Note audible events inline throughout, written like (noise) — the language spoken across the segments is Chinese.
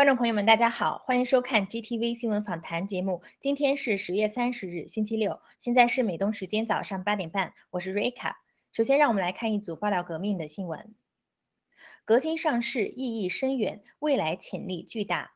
观众朋友们，大家好，欢迎收看 GTV 新闻访谈节目。今天是十月三十日，星期六，现在是美东时间早上八点半，我是瑞卡。首先，让我们来看一组爆料革命的新闻。革新上市意义深远，未来潜力巨大。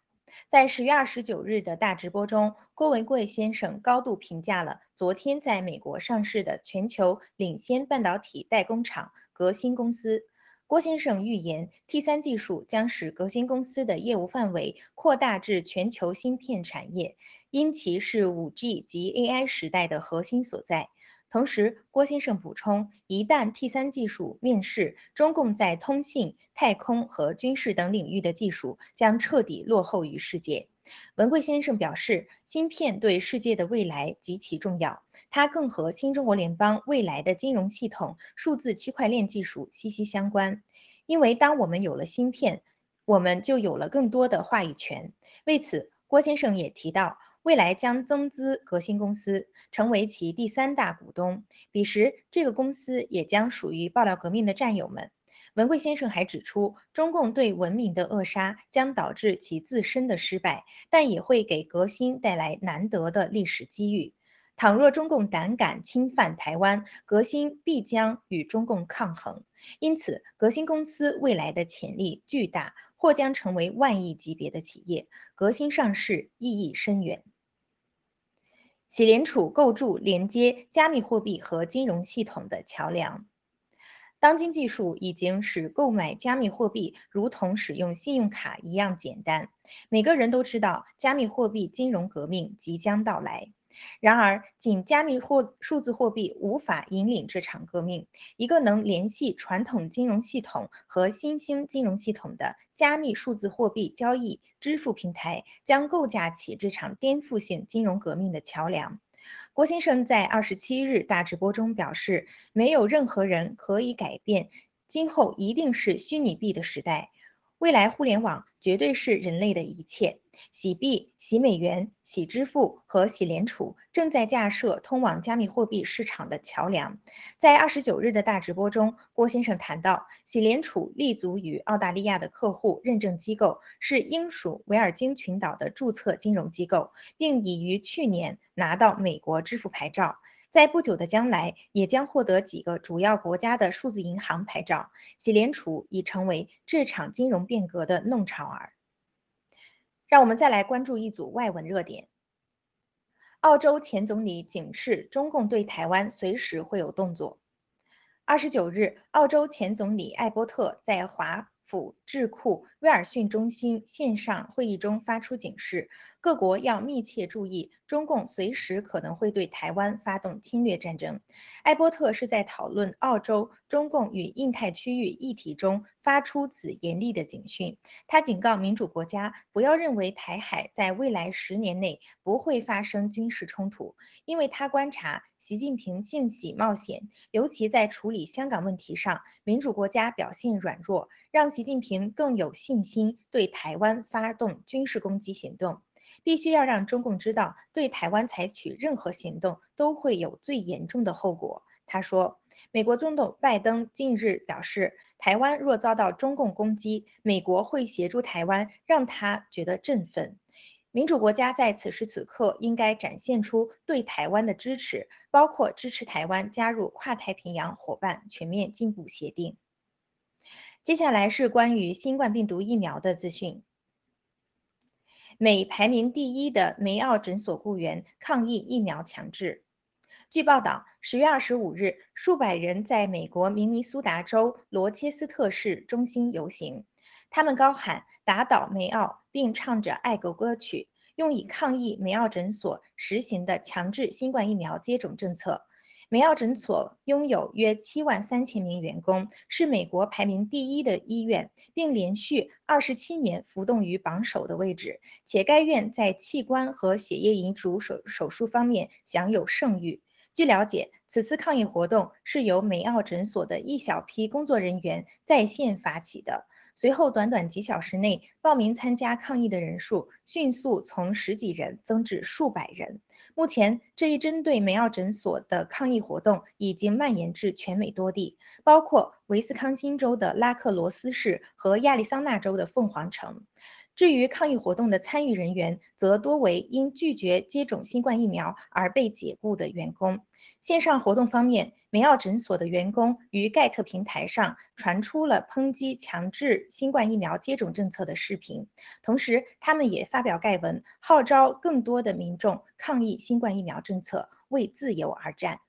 在十月二十九日的大直播中，郭文贵先生高度评价了昨天在美国上市的全球领先半导体代工厂革新公司。郭先生预言，T3 技术将使革新公司的业务范围扩大至全球芯片产业，因其是 5G 及 AI 时代的核心所在。同时，郭先生补充，一旦 T3 技术面世，中共在通信、太空和军事等领域的技术将彻底落后于世界。文贵先生表示，芯片对世界的未来极其重要，它更和新中国联邦未来的金融系统、数字区块链技术息息相关。因为当我们有了芯片，我们就有了更多的话语权。为此，郭先生也提到，未来将增资革新公司，成为其第三大股东。彼时，这个公司也将属于爆料革命的战友们。文贵先生还指出，中共对文明的扼杀将导致其自身的失败，但也会给革新带来难得的历史机遇。倘若中共胆敢侵犯台湾，革新必将与中共抗衡。因此，革新公司未来的潜力巨大，或将成为万亿级别的企业。革新上市意义深远。喜联储构筑连接加密货币和金融系统的桥梁。当今技术已经使购买加密货币如同使用信用卡一样简单。每个人都知道，加密货币金融革命即将到来。然而，仅加密货数字货币无法引领这场革命。一个能联系传统金融系统和新兴金融系统的加密数字货币交易支付平台，将构架起这场颠覆性金融革命的桥梁。郭先生在二十七日大直播中表示，没有任何人可以改变，今后一定是虚拟币的时代。未来互联网绝对是人类的一切。洗币、洗美元、洗支付和洗联储正在架设通往加密货币市场的桥梁。在二十九日的大直播中，郭先生谈到，洗联储立足于澳大利亚的客户认证机构，是英属维尔京群岛的注册金融机构，并已于去年拿到美国支付牌照。在不久的将来，也将获得几个主要国家的数字银行牌照。喜联储已成为这场金融变革的弄潮儿。让我们再来关注一组外文热点：澳洲前总理警示中共对台湾随时会有动作。二十九日，澳洲前总理艾伯特在华。府智库威尔逊中心线上会议中发出警示，各国要密切注意，中共随时可能会对台湾发动侵略战争。艾伯特是在讨论澳洲中共与印太区域议题中发出此严厉的警讯。他警告民主国家不要认为台海在未来十年内不会发生军事冲突，因为他观察习近平性喜冒险，尤其在处理香港问题上，民主国家表现软弱，让习近平更有信心对台湾发动军事攻击行动。必须要让中共知道，对台湾采取任何行动都会有最严重的后果。他说，美国总统拜登近日表示，台湾若遭到中共攻击，美国会协助台湾，让他觉得振奋。民主国家在此时此刻应该展现出对台湾的支持，包括支持台湾加入跨太平洋伙伴全面进步协定。接下来是关于新冠病毒疫苗的资讯。美排名第一的梅奥诊所雇员抗议疫苗强制。据报道，十月二十五日，数百人在美国明尼苏达州罗切斯特市中心游行，他们高喊“打倒梅奥”，并唱着爱国歌曲，用以抗议梅奥诊所实行的强制新冠疫苗接种政策。梅奥诊所拥有约七万三千名员工，是美国排名第一的医院，并连续二十七年浮动于榜首的位置。且该院在器官和血液移植手手术方面享有盛誉。据了解，此次抗议活动是由梅奥诊所的一小批工作人员在线发起的。随后，短短几小时内，报名参加抗议的人数迅速从十几人增至数百人。目前，这一针对梅奥诊所的抗议活动已经蔓延至全美多地，包括维斯康星州的拉克罗斯市和亚利桑那州的凤凰城。至于抗议活动的参与人员，则多为因拒绝接种新冠疫苗而被解雇的员工。线上活动方面，梅奥诊所的员工于盖特平台上传出了抨击强制新冠疫苗接种政策的视频，同时他们也发表盖文，号召更多的民众抗议新冠疫苗政策，为自由而战。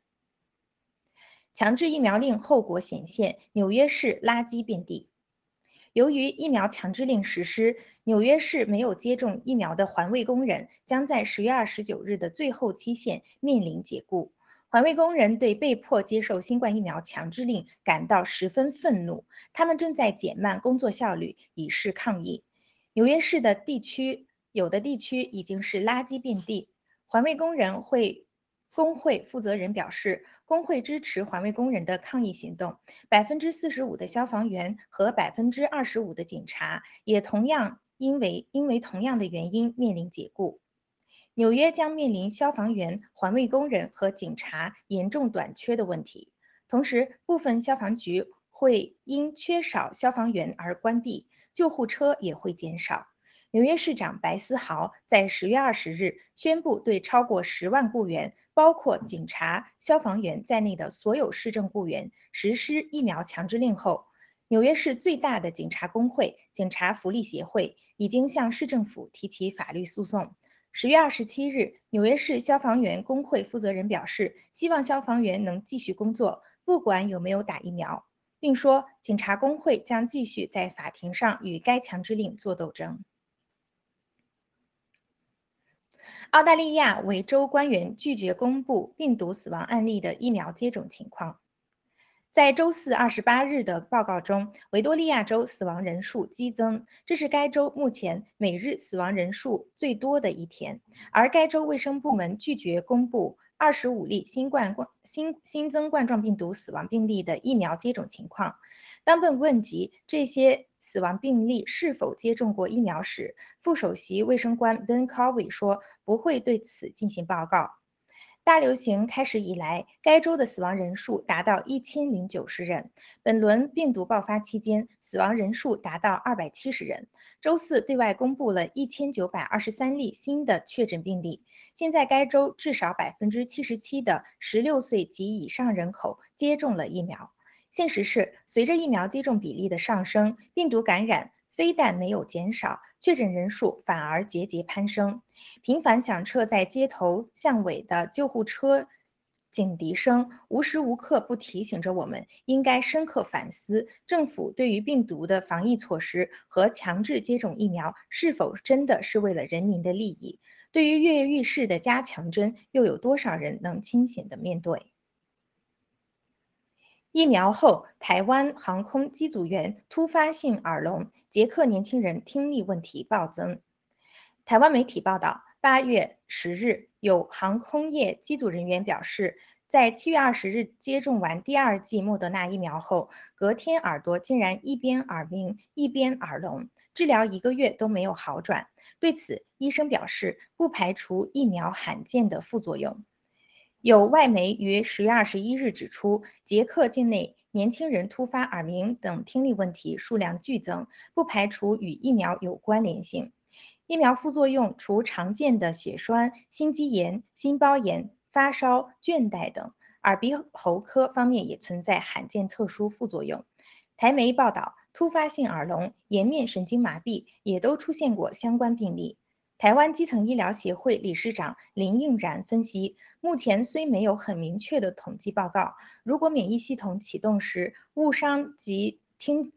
强制疫苗令后果显现，纽约市垃圾遍地。由于疫苗强制令实施，纽约市没有接种疫苗的环卫工人将在十月二十九日的最后期限面临解雇。环卫工人对被迫接受新冠疫苗强制令感到十分愤怒，他们正在减慢工作效率以示抗议。纽约市的地区有的地区已经是垃圾遍地。环卫工人会工会负责人表示。工会支持环卫工人的抗议行动。百分之四十五的消防员和百分之二十五的警察也同样因为因为同样的原因面临解雇。纽约将面临消防员、环卫工人和警察严重短缺的问题。同时，部分消防局会因缺少消防员而关闭，救护车也会减少。纽约市长白思豪在十月二十日宣布，对超过十万雇员。包括警察、消防员在内的所有市政雇员实施疫苗强制令后，纽约市最大的警察工会——警察福利协会已经向市政府提起法律诉讼。十月二十七日，纽约市消防员工会负责人表示，希望消防员能继续工作，不管有没有打疫苗，并说警察工会将继续在法庭上与该强制令作斗争。澳大利亚维州官员拒绝公布病毒死亡案例的疫苗接种情况。在周四二十八日的报告中，维多利亚州死亡人数激增，这是该州目前每日死亡人数最多的一天。而该州卫生部门拒绝公布二十五例新冠冠新新增冠状病毒死亡病例的疫苗接种情况。当被问及这些，死亡病例是否接种过疫苗时，副首席卫生官 Ben Covey 说不会对此进行报告。大流行开始以来，该州的死亡人数达到一千零九十人。本轮病毒爆发期间，死亡人数达到二百七十人。周四对外公布了一千九百二十三例新的确诊病例。现在该州至少百分之七十七的十六岁及以上人口接种了疫苗。现实是，随着疫苗接种比例的上升，病毒感染非但没有减少，确诊人数反而节节攀升。频繁响彻在街头巷尾的救护车警笛声，无时无刻不提醒着我们，应该深刻反思政府对于病毒的防疫措施和强制接种疫苗是否真的是为了人民的利益。对于跃跃欲试的加强针，又有多少人能清醒地面对？疫苗后，台湾航空机组员突发性耳聋，捷克年轻人听力问题暴增。台湾媒体报道，八月十日，有航空业机组人员表示，在七月二十日接种完第二剂莫德纳疫苗后，隔天耳朵竟然一边耳鸣一边耳聋，治疗一个月都没有好转。对此，医生表示，不排除疫苗罕见的副作用。有外媒于十月二十一日指出，捷克境内年轻人突发耳鸣等听力问题数量剧增，不排除与疫苗有关联性。疫苗副作用除常见的血栓、心肌炎、心包炎、发烧、倦怠等，耳鼻喉科方面也存在罕见特殊副作用。台媒报道，突发性耳聋、颜面神经麻痹也都出现过相关病例。台湾基层医疗协会理事长林应然分析，目前虽没有很明确的统计报告，如果免疫系统启动时误伤及听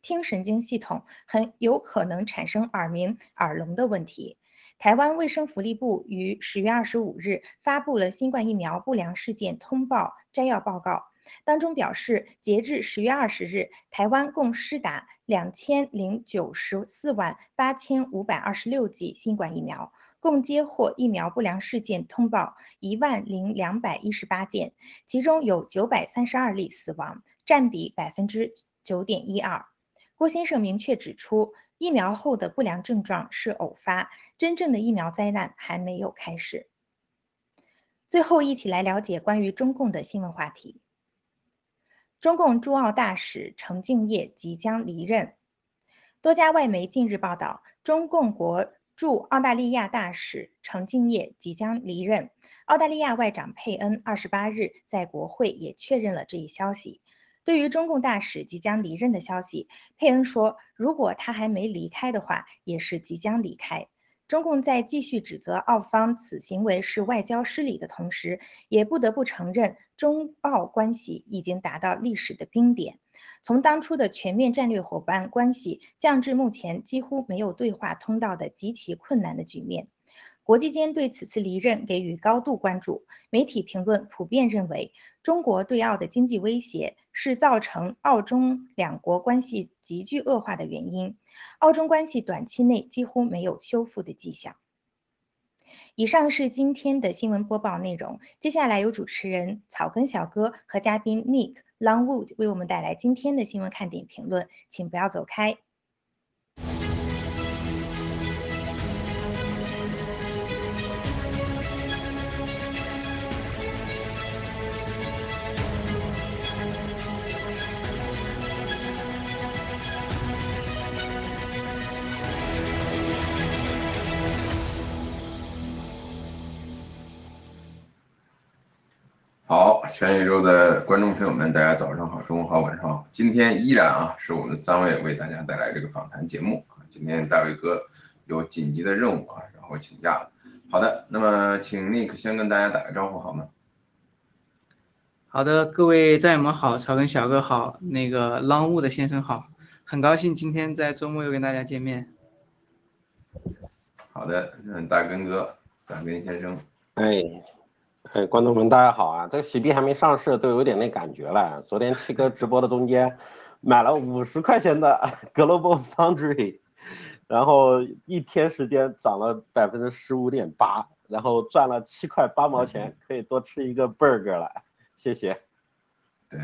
听神经系统，很有可能产生耳鸣、耳聋的问题。台湾卫生福利部于十月二十五日发布了新冠疫苗不良事件通报摘要报告。当中表示，截至十月二十日，台湾共施打两千零九十四万八千五百二十六剂新冠疫苗，共接获疫苗不良事件通报一万零两百一十八件，其中有九百三十二例死亡，占比百分之九点一二。郭先生明确指出，疫苗后的不良症状是偶发，真正的疫苗灾难还没有开始。最后，一起来了解关于中共的新闻话题。中共驻澳大使程敬业即将离任。多家外媒近日报道，中共国驻澳大利亚大使程敬业即将离任。澳大利亚外长佩恩二十八日在国会也确认了这一消息。对于中共大使即将离任的消息，佩恩说，如果他还没离开的话，也是即将离开。中共在继续指责澳方此行为是外交失礼的同时，也不得不承认中澳关系已经达到历史的冰点，从当初的全面战略伙伴关系降至目前几乎没有对话通道的极其困难的局面。国际间对此次离任给予高度关注，媒体评论普遍认为，中国对澳的经济威胁是造成澳中两国关系急剧恶化的原因。澳中关系短期内几乎没有修复的迹象。以上是今天的新闻播报内容，接下来由主持人草根小哥和嘉宾 Nick Longwood 为我们带来今天的新闻看点评论，请不要走开。全宇宙的观众朋友们，大家早上好，中午好，晚上好。今天依然啊，是我们三位为大家带来这个访谈节目啊。今天大卫哥有紧急的任务啊，然后请假了。好的，那么请 Nick 先跟大家打个招呼好吗？好的，各位战友们好，草根小哥好，那个 Longwood 先生好，很高兴今天在周末又跟大家见面。好的，嗯，大根哥，大根先生，哎。哎，观众们，大家好啊！这个喜币还没上市，都有点那感觉了。昨天七哥直播的中间，买了五十块钱的 Global Foundry，然后一天时间涨了百分之十五点八，然后赚了七块八毛钱，可以多吃一个 burger 了。谢谢。对，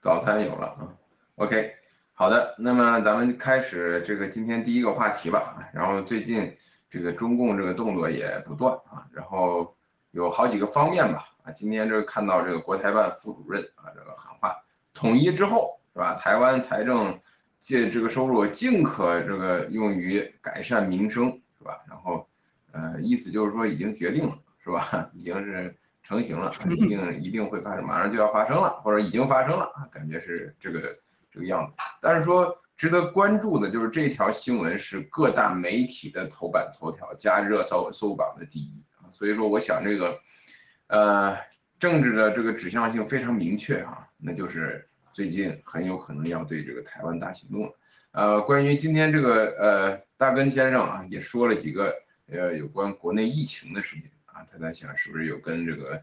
早餐有了啊。OK，好的，那么咱们开始这个今天第一个话题吧。然后最近这个中共这个动作也不断啊，然后。有好几个方面吧，啊，今天这个看到这个国台办副主任啊，这个喊话，统一之后是吧？台湾财政借这个收入尽可这个用于改善民生是吧？然后呃，意思就是说已经决定了是吧？已经是成型了，一定一定会发生，马上就要发生了，或者已经发生了啊，感觉是这个这个样子。但是说值得关注的就是这条新闻是各大媒体的头版头条加热搜搜榜的第一。所以说，我想这个，呃，政治的这个指向性非常明确啊，那就是最近很有可能要对这个台湾大行动了。呃，关于今天这个，呃，大根先生啊，也说了几个呃有关国内疫情的事情啊，他在想是不是有跟这个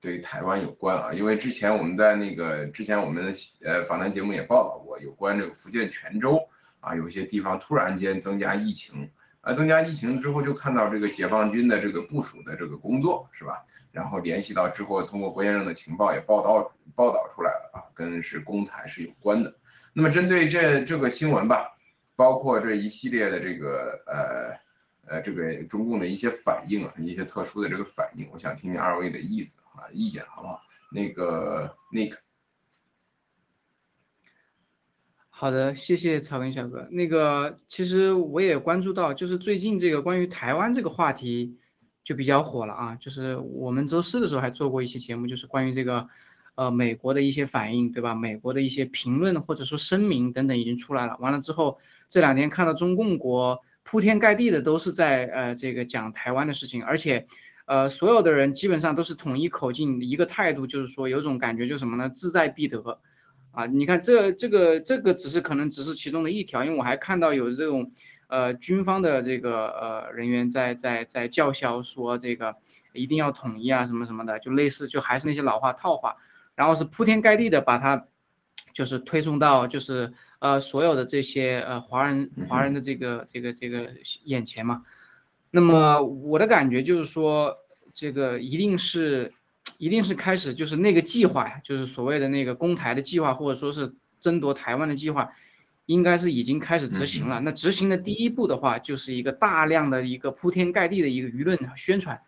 对台湾有关啊，因为之前我们在那个之前我们呃访谈节目也报道过，有关这个福建泉州啊，有些地方突然间增加疫情，啊增加疫情之后就看到这个解放军的这个部署的这个工作是吧？然后联系到之后，通过郭先生的情报也报道报道出来了啊，跟是公台是有关的。那么针对这这个新闻吧，包括这一系列的这个呃呃这个中共的一些反应啊，一些特殊的这个反应，我想听听二位的意思啊意见好不好？那个 Nick。好的，谢谢草根小哥。那个其实我也关注到，就是最近这个关于台湾这个话题。就比较火了啊，就是我们周四的时候还做过一期节目，就是关于这个，呃，美国的一些反应，对吧？美国的一些评论或者说声明等等已经出来了。完了之后，这两天看到中共国铺天盖地的都是在呃这个讲台湾的事情，而且，呃，所有的人基本上都是统一口径一个态度，就是说有种感觉，就什么呢？志在必得，啊，你看这这个这个只是可能只是其中的一条，因为我还看到有这种。呃，军方的这个呃人员在在在叫嚣说这个一定要统一啊什么什么的，就类似就还是那些老话套话，然后是铺天盖地的把它就是推送到就是呃所有的这些呃华人华人的这个这个这个眼前嘛。那么我的感觉就是说这个一定是一定是开始就是那个计划呀，就是所谓的那个攻台的计划或者说是争夺台湾的计划。应该是已经开始执行了。那执行的第一步的话，就是一个大量的一个铺天盖地的一个舆论宣传。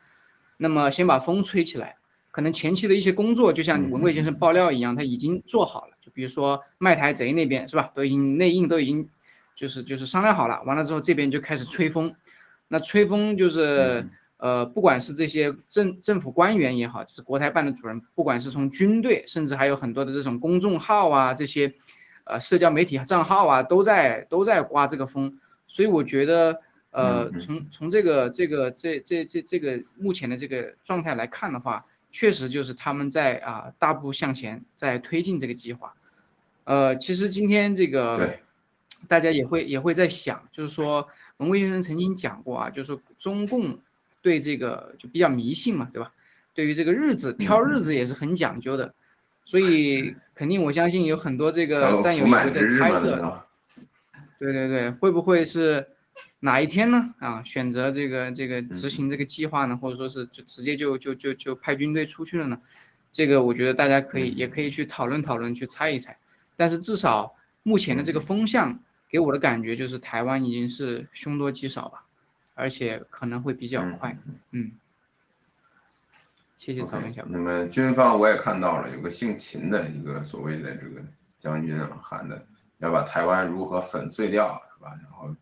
那么先把风吹起来，可能前期的一些工作，就像文贵先生爆料一样，他已经做好了。就比如说卖台贼那边是吧，都已经内应都已经就是就是商量好了。完了之后这边就开始吹风。那吹风就是呃，不管是这些政政府官员也好，就是国台办的主任，不管是从军队，甚至还有很多的这种公众号啊这些。呃，社交媒体账号啊，都在都在刮这个风，所以我觉得，呃，从从这个这个这这这这个目前的这个状态来看的话，确实就是他们在啊大步向前，在推进这个计划。呃，其实今天这个，大家也会也会在想，就是说，文贵先生曾经讲过啊，就是说中共对这个就比较迷信嘛，对吧？对于这个日子挑日子也是很讲究的。所以肯定，我相信有很多这个战友也会在猜测，对对对，会不会是哪一天呢？啊，选择这个这个执行这个计划呢，或者说是就直接就就就就派军队出去了呢？这个我觉得大家可以也可以去讨论讨论，去猜一猜。但是至少目前的这个风向给我的感觉就是台湾已经是凶多吉少吧，而且可能会比较快，嗯。谢谢曹文强。那么军方我也看到了，有个姓秦的一个所谓的这个将军啊，喊的要把台湾如何粉碎掉，是吧？然后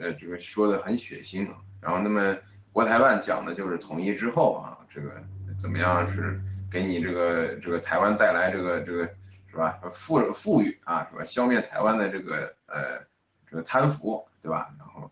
呃这个说的很血腥。然后那么国台办讲的就是统一之后啊，这个怎么样是给你这个这个台湾带来这个这个是吧富富裕啊是吧？消灭台湾的这个呃这个贪腐对吧？然后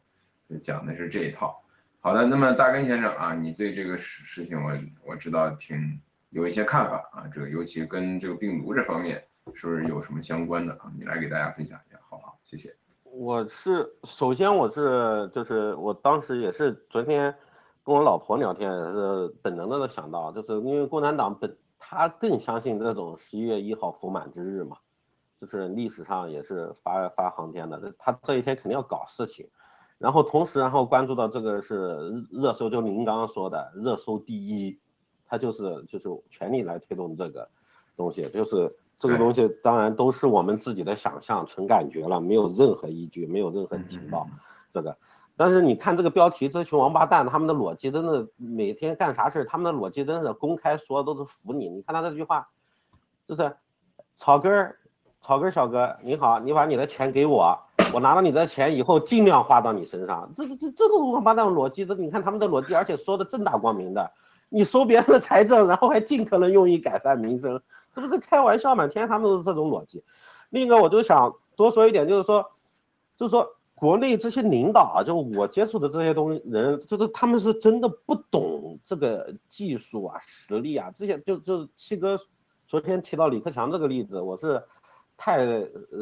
讲的是这一套。好的，那么大根先生啊，你对这个事事情我我知道挺有一些看法啊，这个尤其跟这个病毒这方面是不是有什么相关的啊？你来给大家分享一下，好不好？谢谢。我是首先我是就是我当时也是昨天跟我老婆聊天，是本能的想到，就是因为共产党本他更相信这种十一月一号福满之日嘛，就是历史上也是发发航天的，他这一天肯定要搞事情。然后同时，然后关注到这个是热搜，就您刚刚说的热搜第一，他就是就是全力来推动这个东西，就是这个东西当然都是我们自己的想象，纯感觉了，没有任何依据，没有任何情报，这个。但是你看这个标题，这群王八蛋他们的逻辑真的每天干啥事他们的逻辑真的公开说都是服你。你看他这句话，就是草根儿草根小哥你好，你把你的钱给我。我拿了你的钱以后，尽量花到你身上。这这这个王八蛋逻辑，这你看他们的逻辑，而且说的正大光明的。你收别人的财政，然后还尽可能用于改善民生，这不是开玩笑吗？天他们都是这种逻辑。另一个，我就想多说一点，就是说，就是说国内这些领导啊，就我接触的这些东西人，就是他们是真的不懂这个技术啊、实力啊这些。就就是七哥昨天提到李克强这个例子，我是。太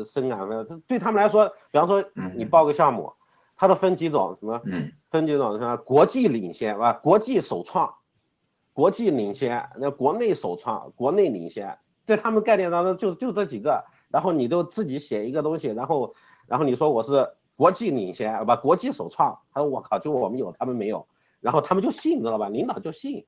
深感了，这对他们来说，比方说你报个项目，它都分几种，什么？分几种什么？国际领先是吧？国际首创，国际领先，那国内首创，国内领先，在他们概念当中就就这几个，然后你都自己写一个东西，然后然后你说我是国际领先，不国际首创，他说我靠，就我们有，他们没有，然后他们就信，知道吧？领导就信，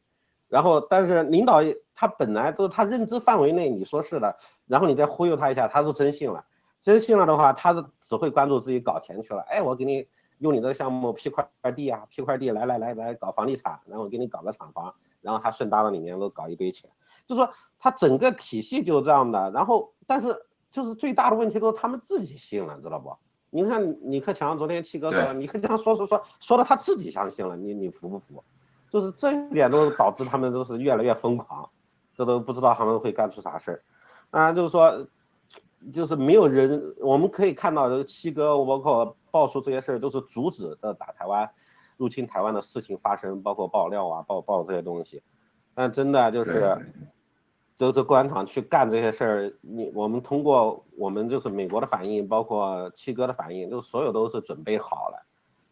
然后但是领导他本来都是他认知范围内，你说是的，然后你再忽悠他一下，他就真信了，真信了的话，他只会关注自己搞钱去了，哎，我给你。用你这个项目批块地啊，批块地来来来来搞房地产，然后给你搞个厂房，然后他顺搭到里面都搞一堆钱，就说他整个体系就是这样的。然后但是就是最大的问题都是他们自己信了，知道不？你看李克强昨天七哥说，李克强说说说说的他自己相信了，你你服不服？就是这一点都导致他们都是越来越疯狂，这都不知道他们会干出啥事儿。啊，就是说。就是没有人，我们可以看到，这个七哥包括爆出这些事儿，都是阻止的打台湾、入侵台湾的事情发生，包括爆料啊、爆爆这些东西。但真的就是，都是官场去干这些事儿，你我们通过我们就是美国的反应，包括七哥的反应，就所有都是准备好了，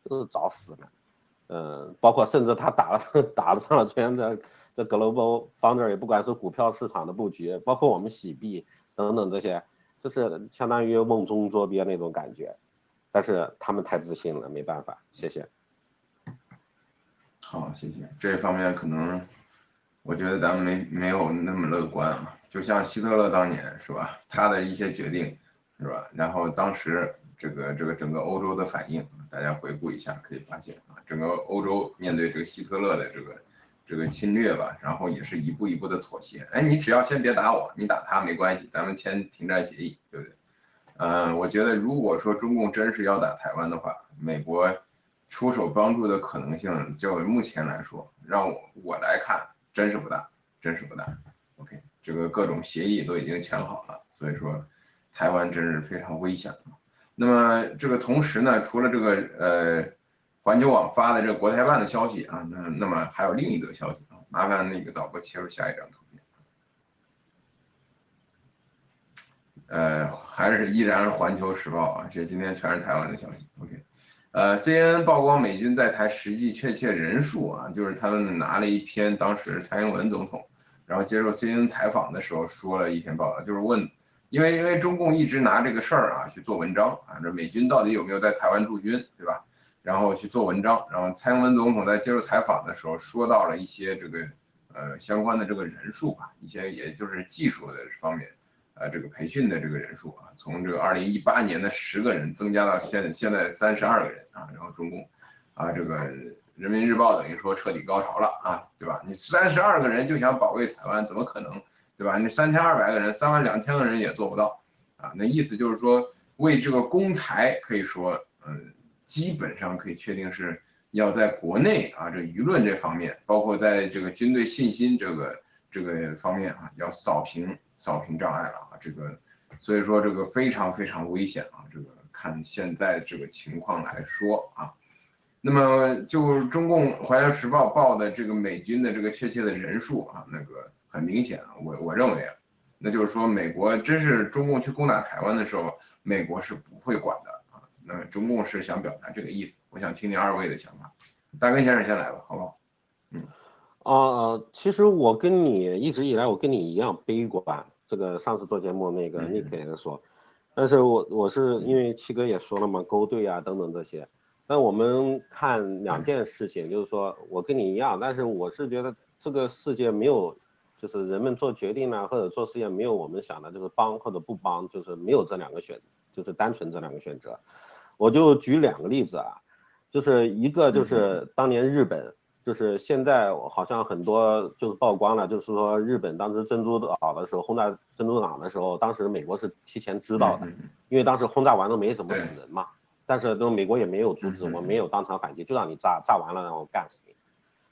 都是找死呢。嗯，包括甚至他打了 (laughs) 打了上了圈的这 global founder，也不管是股票市场的布局，包括我们洗币等等这些。就是相当于瓮中捉鳖那种感觉，但是他们太自信了，没办法，谢谢。好，谢谢。这一方面可能，我觉得咱们没没有那么乐观啊。就像希特勒当年是吧，他的一些决定是吧，然后当时这个这个整个欧洲的反应，大家回顾一下可以发现啊，整个欧洲面对这个希特勒的这个。这个侵略吧，然后也是一步一步的妥协。哎，你只要先别打我，你打他没关系，咱们签停战协议，对不对？嗯，我觉得如果说中共真是要打台湾的话，美国出手帮助的可能性，就目前来说，让我我来看，真是不大，真是不大。OK，这个各种协议都已经签好了，所以说台湾真是非常危险。那么这个同时呢，除了这个呃。环球网发的这个国台办的消息啊，那那么还有另一则消息啊，麻烦那个导播切入下一张图片。呃，还是依然是环球时报啊，这今天全是台湾的消息。OK，呃，CNN 曝光美军在台实际确切人数啊，就是他们拿了一篇当时蔡英文总统然后接受 CNN 采访的时候说了一篇报道，就是问，因为因为中共一直拿这个事儿啊去做文章啊，这美军到底有没有在台湾驻军，对吧？然后去做文章，然后蔡英文总统在接受采访的时候说到了一些这个呃相关的这个人数吧，一些也就是技术的方面，呃这个培训的这个人数啊，从这个二零一八年的十个人增加到现现在三十二个人啊，然后中共啊这个人民日报等于说彻底高潮了啊，对吧？你三十二个人就想保卫台湾，怎么可能，对吧？你三千二百个人，三万两千个人也做不到啊，那意思就是说为这个攻台可以说嗯。基本上可以确定是要在国内啊，这舆论这方面，包括在这个军队信心这个这个方面啊，要扫平扫平障碍了啊，这个所以说这个非常非常危险啊，这个看现在这个情况来说啊，那么就中共《华尔街时报》报的这个美军的这个确切的人数啊，那个很明显啊，我我认为啊，那就是说美国真是中共去攻打台湾的时候，美国是不会管的啊。那中共是想表达这个意思，我想听听二位的想法。大根先生先来吧，好不好？嗯，啊，其实我跟你一直以来我跟你一样悲观。这个上次做节目那个 Nick 也说，但是我我是因为七哥也说了嘛，勾兑啊等等这些。但我们看两件事情，就是说我跟你一样，但是我是觉得这个世界没有，就是人们做决定呢或者做实验没有我们想的，就是帮或者不帮，就是没有这两个选，就是单纯这两个选择。我就举两个例子啊，就是一个就是当年日本，就是现在好像很多就是曝光了，就是说日本当时珍珠岛的时候轰炸珍珠港的时候，当时美国是提前知道的，因为当时轰炸完了没怎么死人嘛，但是都美国也没有阻止，我没有当场反击，就让你炸，炸完了让我干死你，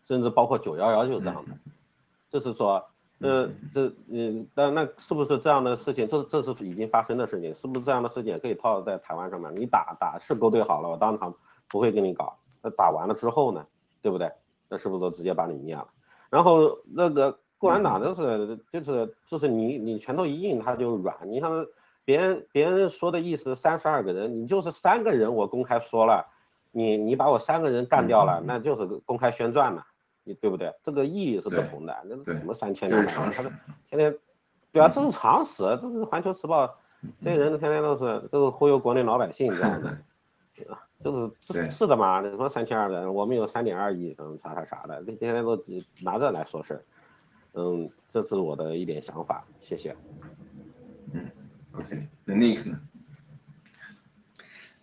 甚至包括九幺幺就是这样的，就是说。呃，这嗯，那那是不是这样的事情？这这是已经发生的事情，是不是这样的事情也可以套在台湾上面？你打打是勾兑好了，我当场不会跟你搞。那打完了之后呢，对不对？那是不是都直接把你灭了？然后那个共产党就是就是就是你你拳头一硬他就软。你像别人别人说的意思，三十二个人，你就是三个人，我公开说了，你你把我三个人干掉了，那就是公开宣战了。你对不对？这个意义是不同的，那对什么三千这两百万，他是天天，对啊，这是常识，这是环球时报这些人天天都是都是忽悠国内老百姓这样的，(laughs) 啊，就是对是是的嘛，你说三千二百，我们有三点二亿，嗯，啥啥啥的，这天天都只拿这来说事儿，嗯，这是我的一点想法，谢谢。嗯 OK，那 Nick 呢？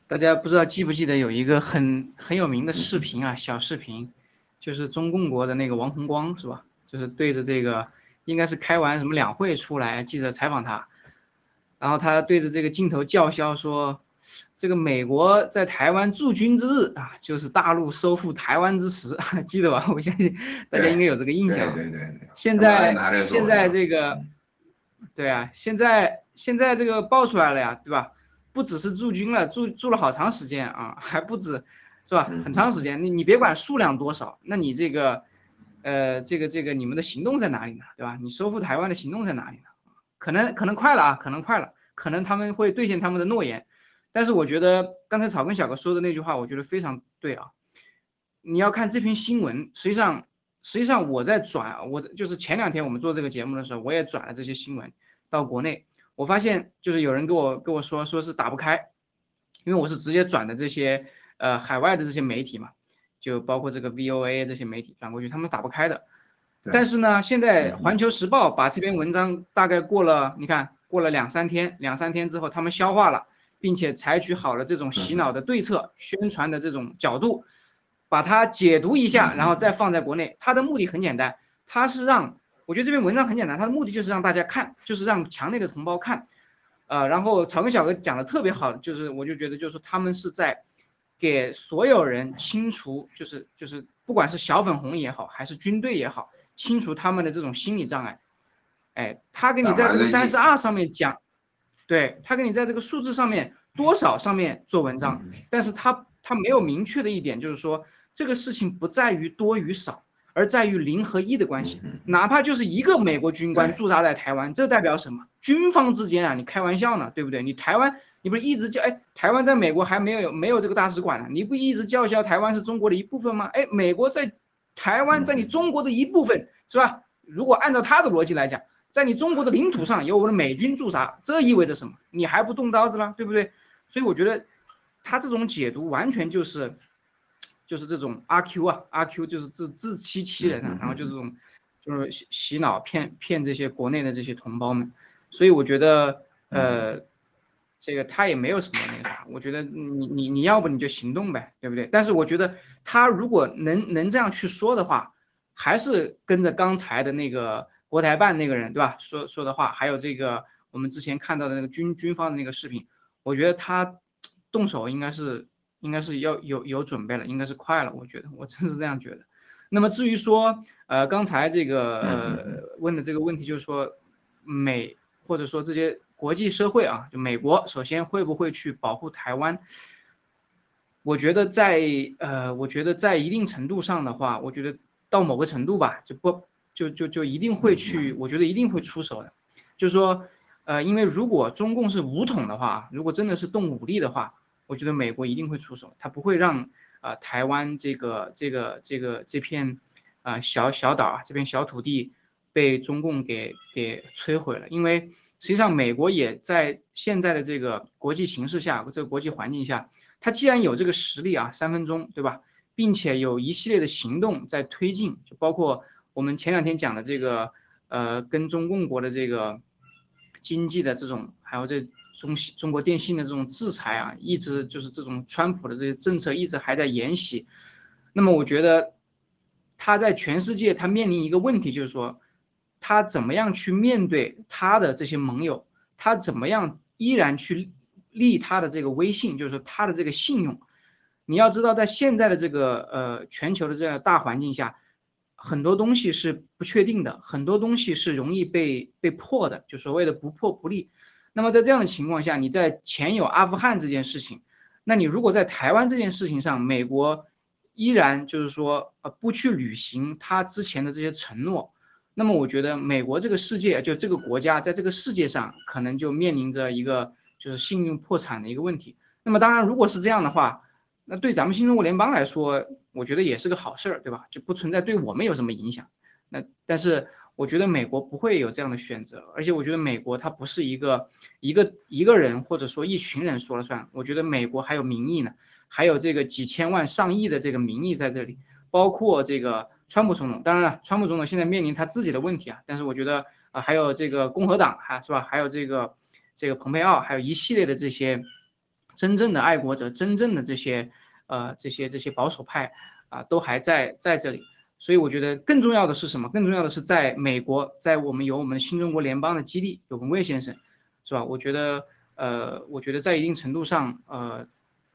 大家不知道记不记得有一个很很有名的视频啊，小视频，就是中共国的那个王洪光是吧？就是对着这个，应该是开完什么两会出来，记者采访他，然后他对着这个镜头叫嚣说，这个美国在台湾驻军之日啊，就是大陆收复台湾之时，(laughs) 记得吧？(laughs) 我相信大家应该有这个印对象。对对对。现在现在这个，对啊，现在现在这个爆出来了呀，对吧？不只是驻军了，驻驻了好长时间啊，还不止，是吧？嗯很长时间，你你别管数量多少，那你这个，呃，这个这个你们的行动在哪里呢？对吧？你收复台湾的行动在哪里呢？可能可能快了啊，可能快了，可能他们会兑现他们的诺言，但是我觉得刚才草根小哥说的那句话，我觉得非常对啊。你要看这篇新闻，实际上实际上我在转，我就是前两天我们做这个节目的时候，我也转了这些新闻到国内，我发现就是有人跟我跟我说说是打不开，因为我是直接转的这些呃海外的这些媒体嘛，就包括这个 VOA 这些媒体转过去，他们打不开的。但是呢，现在《嗯环球时报》把这篇文章大概过了，你看过了两三天，两三天之后他们消化了，并且采取好了这种洗脑的对策、宣传的这种角度，把它解读一下，嗯然后再放在国内。它的目的很简单，它是让我觉得这篇文章很简单，它的目的就是让大家看，就是让墙内的同胞看。呃，然后草根小哥讲的特别好，就是我就觉得就是说他们是在给所有人清除，就是就是不管是小粉红也好，还是军队也好，清除他们的这种心理障碍。哎，他给你在这个三十二上面讲，对他给你在这个数字上面多少上面做文章，但是他他没有明确的一点，就是说这个事情不在于多与少，而在于零和一的关系。哪怕就是一个美国军官驻扎在台湾，这代表什么？军方之间啊，你开玩笑呢，对不对？你台湾，你不是一直叫哎，台湾在美国还没有没有这个大使馆呢，你不一直叫嚣台湾是中国的一部分吗？哎，美国在台湾在你中国的一部分是吧？如果按照他的逻辑来讲，在你中国的领土上有我们的美军驻扎，这意味着什么？你还不动刀子吗，对不对？所以我觉得他这种解读完全就是就是这种阿 Q 啊，阿 Q 就是自自欺欺人啊，然后就这种就是洗洗脑骗骗这些国内的这些同胞们，所以我觉得呃这个他也没有什么那个啥，我觉得你你你要不你就行动呗，对不对？但是我觉得他如果能能这样去说的话，还是跟着刚才的那个国台办那个人对吧说说的话，还有这个我们之前看到的那个军军方的那个视频，我觉得他动手应该是应该是要有有准备了，应该是快了，我觉得我真是这样觉得。那么至于说呃刚才这个呃问的这个问题，就是说美或者说这些国际社会啊，就美国首先会不会去保护台湾？我觉得在呃，我觉得在一定程度上的话，我觉得到某个程度吧，就不就就就一定会去，我觉得一定会出手的。就是说，呃，因为如果中共是武统的话，如果真的是动武力的话，我觉得美国一定会出手，他不会让啊、台湾这个这个这个这片啊、小小岛啊这片小土地被中共给给摧毁了，因为实际上美国也在现在的这个国际形势下，这个国际环境下，它既然有这个实力啊，三分钟对吧，并且有一系列的行动在推进，就包括我们前两天讲的这个呃跟中共国的这个经济的这种，还有这中西中国电信的这种制裁啊，一直就是这种川普的这些政策一直还在沿袭。那么我觉得他在全世界他面临一个问题，就是说他怎么样去面对他的这些盟友，他怎么样依然去立他的这个威信，就是说他的这个信用。你要知道，在现在的这个呃全球的这个大环境下，很多东西是不确定的，很多东西是容易被被破的，就所谓的不破不立。那么在这样的情况下，你在前有阿富汗这件事情，那你如果在台湾这件事情上，美国依然就是说呃不去履行他之前的这些承诺，那么我觉得美国这个世界就这个国家在这个世界上可能就面临着一个就是信用破产的一个问题。那么当然，如果是这样的话，那对咱们新中国联邦来说，我觉得也是个好事儿，对吧？就不存在对我们有什么影响。那但是我觉得美国不会有这样的选择，而且我觉得美国它不是一个一个一个人或者说一群人说了算，我觉得美国还有民意呢，还有这个几千万上亿的这个民意在这里，包括这个川普总统。当然了，川普总统现在面临他自己的问题啊，但是我觉得啊，还有这个共和党哈是吧？还有这个这个蓬佩奥，还有一系列的这些真正的爱国者，真正的这些。呃，这些这些保守派啊，都还在在这里，所以我觉得更重要的是什么？更重要的是在美国，在我们有我们新中国联邦的基地，有文贵先生，是吧？我觉得，呃，我觉得在一定程度上，呃，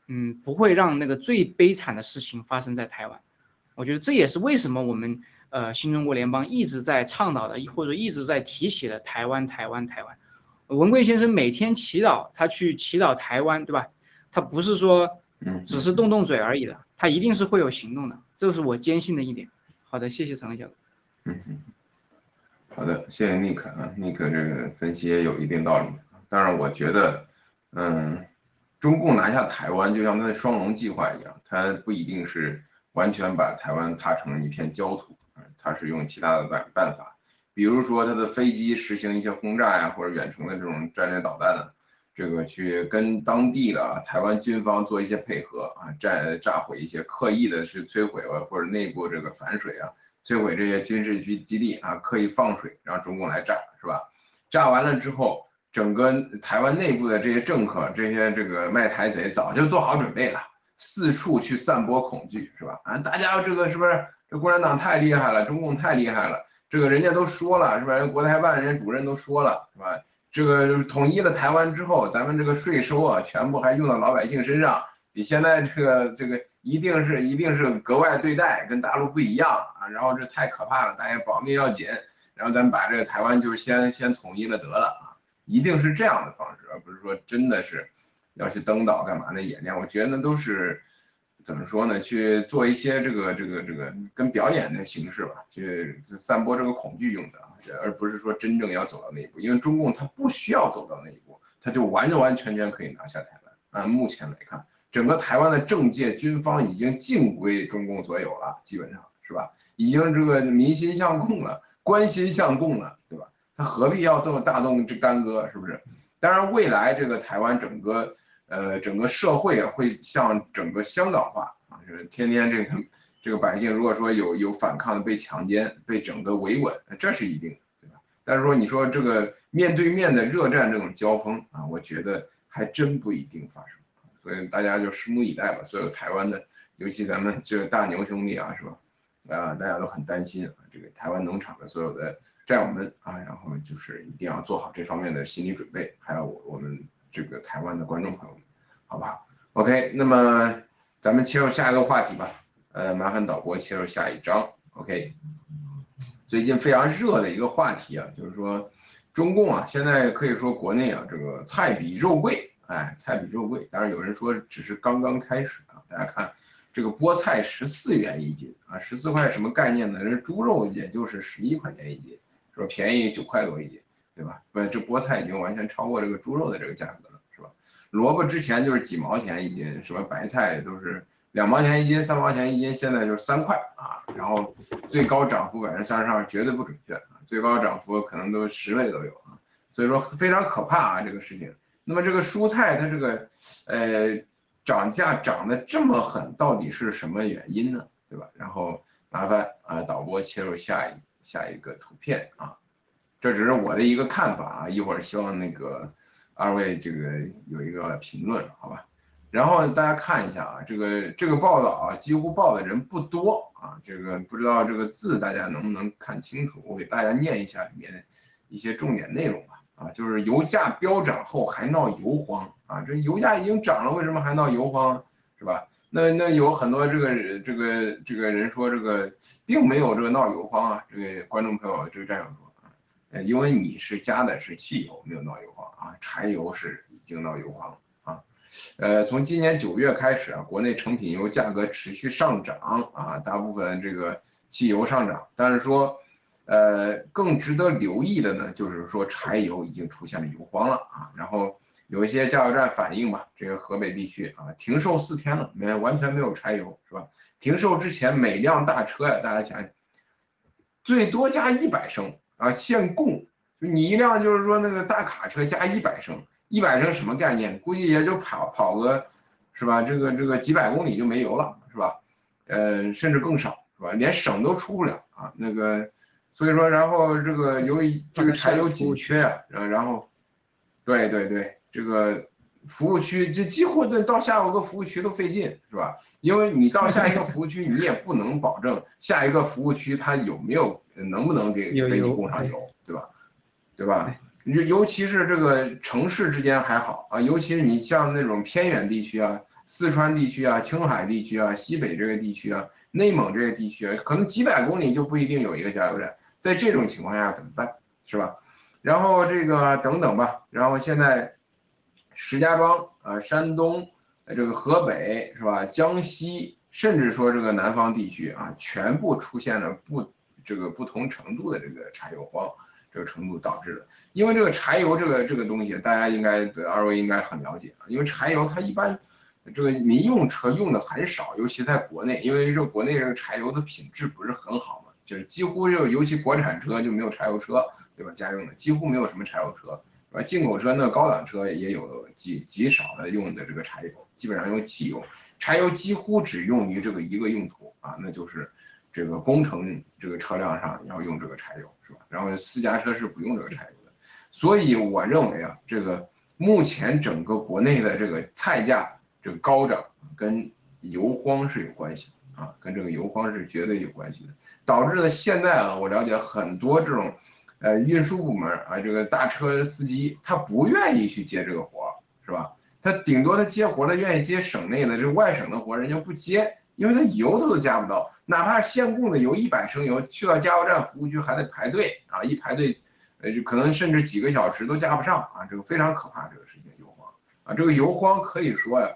嗯，不会让那个最悲惨的事情发生在台湾。我觉得这也是为什么我们呃新中国联邦一直在倡导的，或者一直在提起的台湾，台湾，台湾。文贵先生每天祈祷，他去祈祷台湾，对吧？他不是说。嗯，只是动动嘴而已的，他一定是会有行动的，这是我坚信的一点。好的，谢谢陈小哥。嗯嗯，好的，谢谢 Nick 啊，Nick 这个分析也有一定道理。当然，我觉得，嗯，中共拿下台湾就像他的双龙计划一样，他不一定是完全把台湾踏成一片焦土，他是用其他的办办法，比如说他的飞机实行一些轰炸呀，或者远程的这种战略导弹的。这个去跟当地的台湾军方做一些配合啊，炸炸毁一些刻意的去摧毁啊或者内部这个反水啊，摧毁这些军事基基地啊，刻意放水让中共来炸是吧？炸完了之后，整个台湾内部的这些政客、这些这个卖台贼早就做好准备了，四处去散播恐惧是吧？啊，大家这个是不是这共产党太厉害了，中共太厉害了？这个人家都说了是吧？人国台办人主任都说了是吧？这个统一了台湾之后，咱们这个税收啊，全部还用到老百姓身上，比现在这个这个一定是一定是格外对待，跟大陆不一样啊。然后这太可怕了，大家保命要紧。然后咱们把这个台湾就是先先统一了得了啊，一定是这样的方式，而不是说真的是要去登岛干嘛的演练。我觉得那都是怎么说呢？去做一些这个这个这个跟表演的形式吧，去散播这个恐惧用的。而不是说真正要走到那一步，因为中共他不需要走到那一步，他就完完全全可以拿下台湾。按目前来看，整个台湾的政界军方已经尽归中共所有了，基本上是吧？已经这个民心向共了，官心向共了，对吧？他何必要动大动这干戈，是不是？当然，未来这个台湾整个呃整个社会啊，会向整个香港化啊，就是天天这个。这个百姓如果说有有反抗的被强奸被整个维稳，这是一定的，对吧？但是说你说这个面对面的热战这种交锋啊，我觉得还真不一定发生，所以大家就拭目以待吧。所有台湾的，尤其咱们这个大牛兄弟啊，是吧？啊，大家都很担心啊，这个台湾农场的所有的战友们啊，然后就是一定要做好这方面的心理准备，还有我我们这个台湾的观众朋友们，好吧？OK，那么咱们切入下一个话题吧。呃，麻烦导播切入下一章，OK。最近非常热的一个话题啊，就是说中共啊，现在可以说国内啊，这个菜比肉贵，哎，菜比肉贵。当然有人说只是刚刚开始啊，大家看这个菠菜十四元一斤啊，十四块什么概念呢？这猪肉也就是十一块钱一斤，是吧？便宜九块多一斤，对吧？不，这菠菜已经完全超过这个猪肉的这个价格了，是吧？萝卜之前就是几毛钱一斤，什么白菜都是。两毛钱一斤，三毛钱一斤，现在就是三块啊，然后最高涨幅百分之三十二，绝对不准确啊，最高涨幅可能都十倍都有啊，所以说非常可怕啊这个事情。那么这个蔬菜它这个呃涨价涨得这么狠，到底是什么原因呢？对吧？然后麻烦啊导播切入下一下一个图片啊，这只是我的一个看法啊，一会儿希望那个二位这个有一个评论，好吧？然后大家看一下啊，这个这个报道啊，几乎报的人不多啊，这个不知道这个字大家能不能看清楚？我给大家念一下里面一些重点内容吧。啊，就是油价飙涨后还闹油荒啊，这油价已经涨了，为什么还闹油荒？是吧？那那有很多这个这个这个人说这个并没有这个闹油荒啊，这个观众朋友这个战友，因为你是加的是汽油，没有闹油荒啊，柴油是已经闹油荒了啊。呃，从今年九月开始啊，国内成品油价格持续上涨啊，大部分这个汽油上涨，但是说，呃，更值得留意的呢，就是说柴油已经出现了油荒了啊，然后有一些加油站反映吧，这个河北地区啊停售四天了，没完全没有柴油是吧？停售之前每辆大车呀，大家想想，最多加一百升啊，限供，就你一辆就是说那个大卡车加一百升，一百升什么概念？估计也就跑跑个，是吧？这个这个几百公里就没油了，是吧？呃，甚至更少，是吧？连省都出不了啊，那个，所以说，然后这个由于这个柴油紧缺啊，然后，对对对，这个服务区这几乎到到下一个服务区都费劲，是吧？因为你到下一个服务区，你也不能保证下一个服务区它有没有能不能给给你供上油，对吧？对吧？你尤其是这个城市之间还好啊，尤其是你像那种偏远地区啊。四川地区啊，青海地区啊，西北这个地区啊，内蒙这个地区啊，可能几百公里就不一定有一个加油站。在这种情况下怎么办？是吧？然后这个等等吧。然后现在石家庄啊，山东，这个河北是吧？江西，甚至说这个南方地区啊，全部出现了不这个不同程度的这个柴油荒这个程度导致的。因为这个柴油这个这个东西，大家应该对二位应该很了解啊。因为柴油它一般。这个民用车用的很少，尤其在国内，因为这国内这个柴油的品质不是很好嘛，就是几乎就尤其国产车就没有柴油车，对吧？家用的几乎没有什么柴油车，是吧？进口车那高档车也有极极少的用的这个柴油，基本上用汽油，柴油几乎只用于这个一个用途啊，那就是这个工程这个车辆上要用这个柴油，是吧？然后私家车是不用这个柴油的，所以我认为啊，这个目前整个国内的这个菜价。这个高涨跟油荒是有关系啊，跟这个油荒是绝对有关系的，导致的现在啊，我了解很多这种，呃，运输部门啊，这个大车司机他不愿意去接这个活，是吧？他顶多他接活儿，他愿意接省内的这外省的活，人家不接，因为它油它都加不到，哪怕限供的油一百升油，去到加油站服务区还得排队啊，一排队，呃，就可能甚至几个小时都加不上啊，这个非常可怕，这个事情油荒啊，这个油荒可以说呀。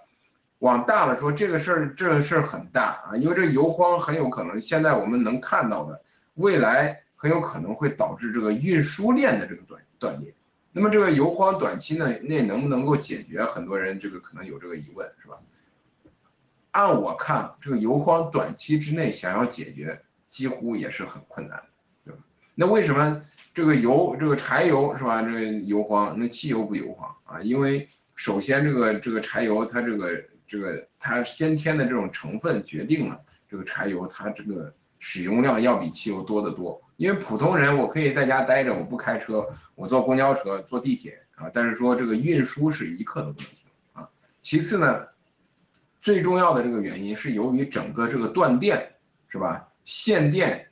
往大了说，这个事儿这个事儿很大啊，因为这油荒很有可能现在我们能看到的，未来很有可能会导致这个运输链的这个断断裂。那么这个油荒短期内内能不能够解决？很多人这个可能有这个疑问，是吧？按我看，这个油荒短期之内想要解决，几乎也是很困难的，对吧？那为什么这个油这个柴油是吧？这个油荒，那汽油不油荒啊？因为首先这个这个柴油它这个。这个它先天的这种成分决定了这个柴油它这个使用量要比汽油多得多。因为普通人我可以在家待着，我不开车，我坐公交车、坐地铁啊，但是说这个运输是一刻都不能停啊。其次呢，最重要的这个原因是由于整个这个断电是吧？限电、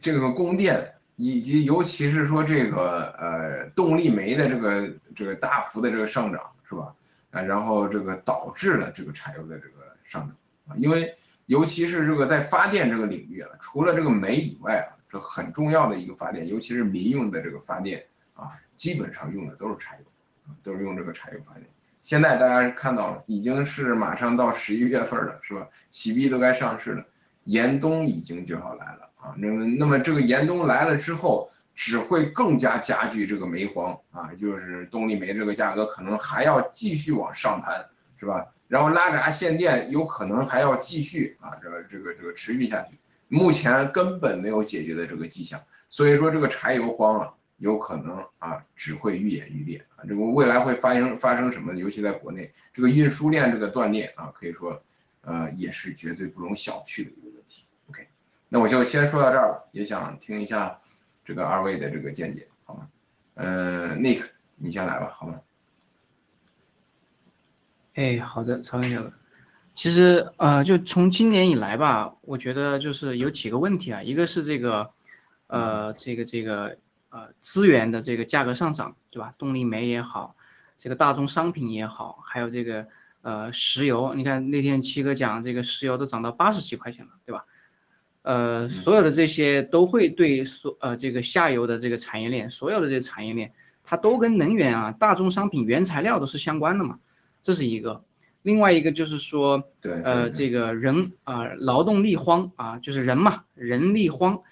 这个供电以及尤其是说这个呃动力煤的这个这个大幅的这个上涨是吧？啊，然后这个导致了这个柴油的这个上涨啊，因为尤其是这个在发电这个领域啊，除了这个煤以外啊，这很重要的一个发电，尤其是民用的这个发电啊，基本上用的都是柴油，都是用这个柴油发电。现在大家看到了，已经是马上到十一月份了，是吧？喜币都该上市了，严冬已经就要来了啊。那么，那么这个严冬来了之后。只会更加加剧这个煤荒啊，就是动力煤这个价格可能还要继续往上攀，是吧？然后拉闸限电有可能还要继续啊，这个这个这个持续下去，目前根本没有解决的这个迹象，所以说这个柴油荒啊，有可能啊只会愈演愈烈啊，这个未来会发生发生什么？尤其在国内这个运输链这个断裂啊，可以说呃也是绝对不容小觑的一个问题。OK，那我就先说到这儿了，也想听一下。这个二位的这个见解，好吗？呃，Nick，你先来吧，好吗？哎，好的，曹小哥。其实呃，就从今年以来吧，我觉得就是有几个问题啊，一个是这个呃，这个这个呃资源的这个价格上涨，对吧？动力煤也好，这个大宗商品也好，还有这个呃石油，你看那天七哥讲这个石油都涨到八十几块钱了，对吧？呃，所有的这些都会对所呃这个下游的这个产业链，所有的这个产业链，它都跟能源啊、大宗商品、原材料都是相关的嘛，这是一个。另外一个就是说，对，呃，这个人啊，劳动力荒啊，就是人嘛，人力荒。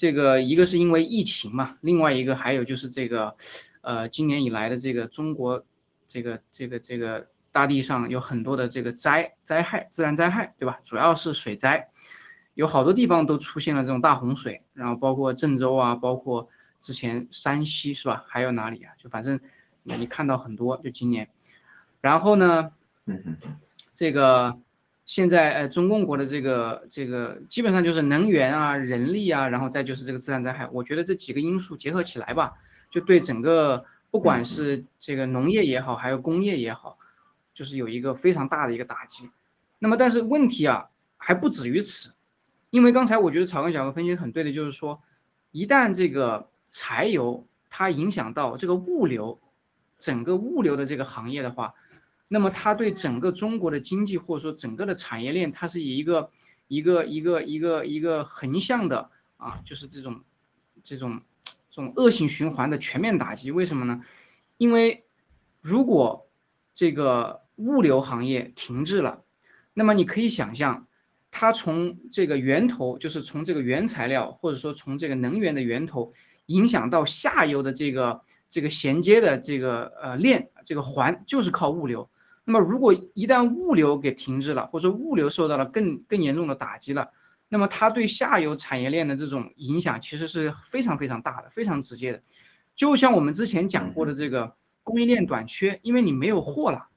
这个一个是因为疫情嘛，另外一个还有就是这个，呃，今年以来的这个中国这个这个这个大地上有很多的这个灾灾害，自然灾害，对吧？主要是水灾，有好多地方都出现了这种大洪水，然后包括郑州啊，包括之前山西是吧？还有哪里啊？就反正你看到很多，就今年。然后呢，这个现在呃中共国的这个这个基本上就是能源啊、人力啊，然后再就是这个自然灾害，我觉得这几个因素结合起来吧，就对整个不管是这个农业也好，还有工业也好。就是有一个非常大的一个打击，那么但是问题啊还不止于此，因为刚才我觉得草根小哥分析很对的，就是说一旦这个柴油它影响到这个物流，整个物流的这个行业的话，那么它对整个中国的经济或者说整个的产业链，它是以一个一个一个一个一个横向的啊，就是这种这种这种恶性循环的全面打击。为什么呢？因为如果这个物流行业停滞了，那么你可以想象，它从这个源头，就是从这个原材料，或者说从这个能源的源头，影响到下游的这个这个衔接的这个呃链，这个环就是靠物流。那么如果一旦物流给停滞了，或者说物流受到了更更严重的打击了，那么它对下游产业链的这种影响其实是非常非常大的，非常直接的。就像我们之前讲过的这个。供应链短缺，因为你没有货了，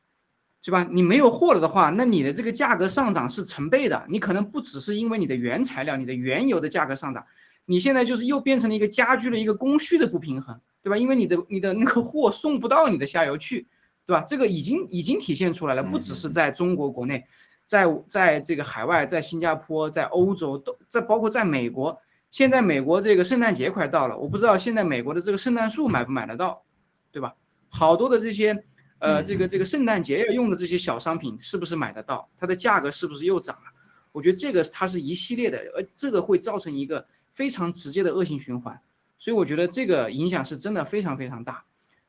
是吧？你没有货了的话，那你的这个价格上涨是成倍的。你可能不只是因为你的原材料、你的原油的价格上涨，你现在就是又变成了一个加剧了一个供需的不平衡，对吧？因为你的你的那个货送不到你的下游去，对吧？这个已经已经体现出来了，不只是在中国国内，在在这个海外，在新加坡，在欧洲都在，包括在美国。现在美国这个圣诞节快到了，我不知道现在美国的这个圣诞树买不买得到，对吧？好多的这些，呃，这个这个圣诞节要用的这些小商品是不是买得到？它的价格是不是又涨了？我觉得这个它是一系列的，呃，这个会造成一个非常直接的恶性循环，所以我觉得这个影响是真的非常非常大。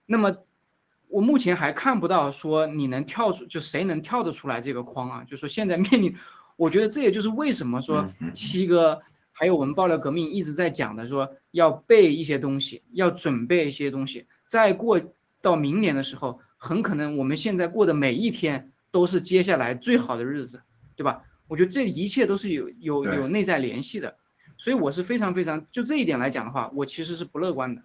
那么我目前还看不到说你能跳出，就谁能跳得出来这个框啊？就说现在面临，我觉得这也就是为什么说七哥还有我们爆料革命一直在讲的，说要备一些东西，要准备一些东西，再过。到明年的时候，很可能我们现在过的每一天都是接下来最好的日子，对吧？我觉得这一切都是有有有内在联系的，所以我是非常非常就这一点来讲的话，我其实是不乐观的，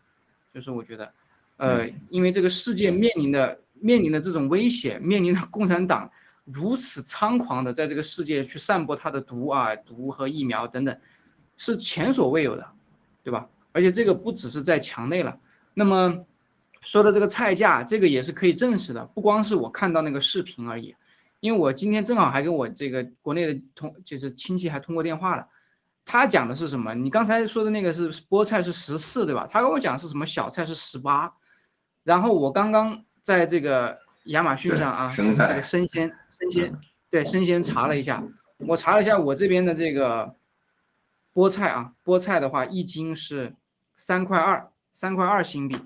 就是我觉得，呃，因为这个世界面临的面临的这种威胁，面临的共产党如此猖狂的在这个世界去散播他的毒啊毒和疫苗等等，是前所未有的，对吧？而且这个不只是在墙内了，那么。说的这个菜价，这个也是可以证实的，不光是我看到那个视频而已，因为我今天正好还跟我这个国内的同就是亲戚还通过电话了，他讲的是什么？你刚才说的那个是菠菜是十四对吧？他跟我讲是什么小菜是十八，然后我刚刚在这个亚马逊上啊，这个生鲜生鲜对生鲜查了一下，我查了一下我这边的这个菠菜啊，菠菜的话一斤是三块二，三块二新币。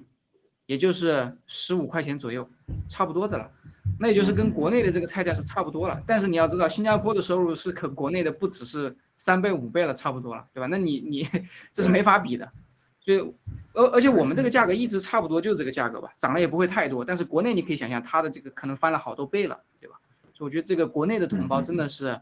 也就是十五块钱左右，差不多的了，那也就是跟国内的这个菜价是差不多了。但是你要知道，新加坡的收入是可国内的不只是三倍五倍了，差不多了，对吧？那你你 (laughs) 这是没法比的。所以，而而且我们这个价格一直差不多，就这个价格吧，涨了也不会太多。但是国内你可以想象，它的这个可能翻了好多倍了，对吧？所以我觉得这个国内的同胞真的是，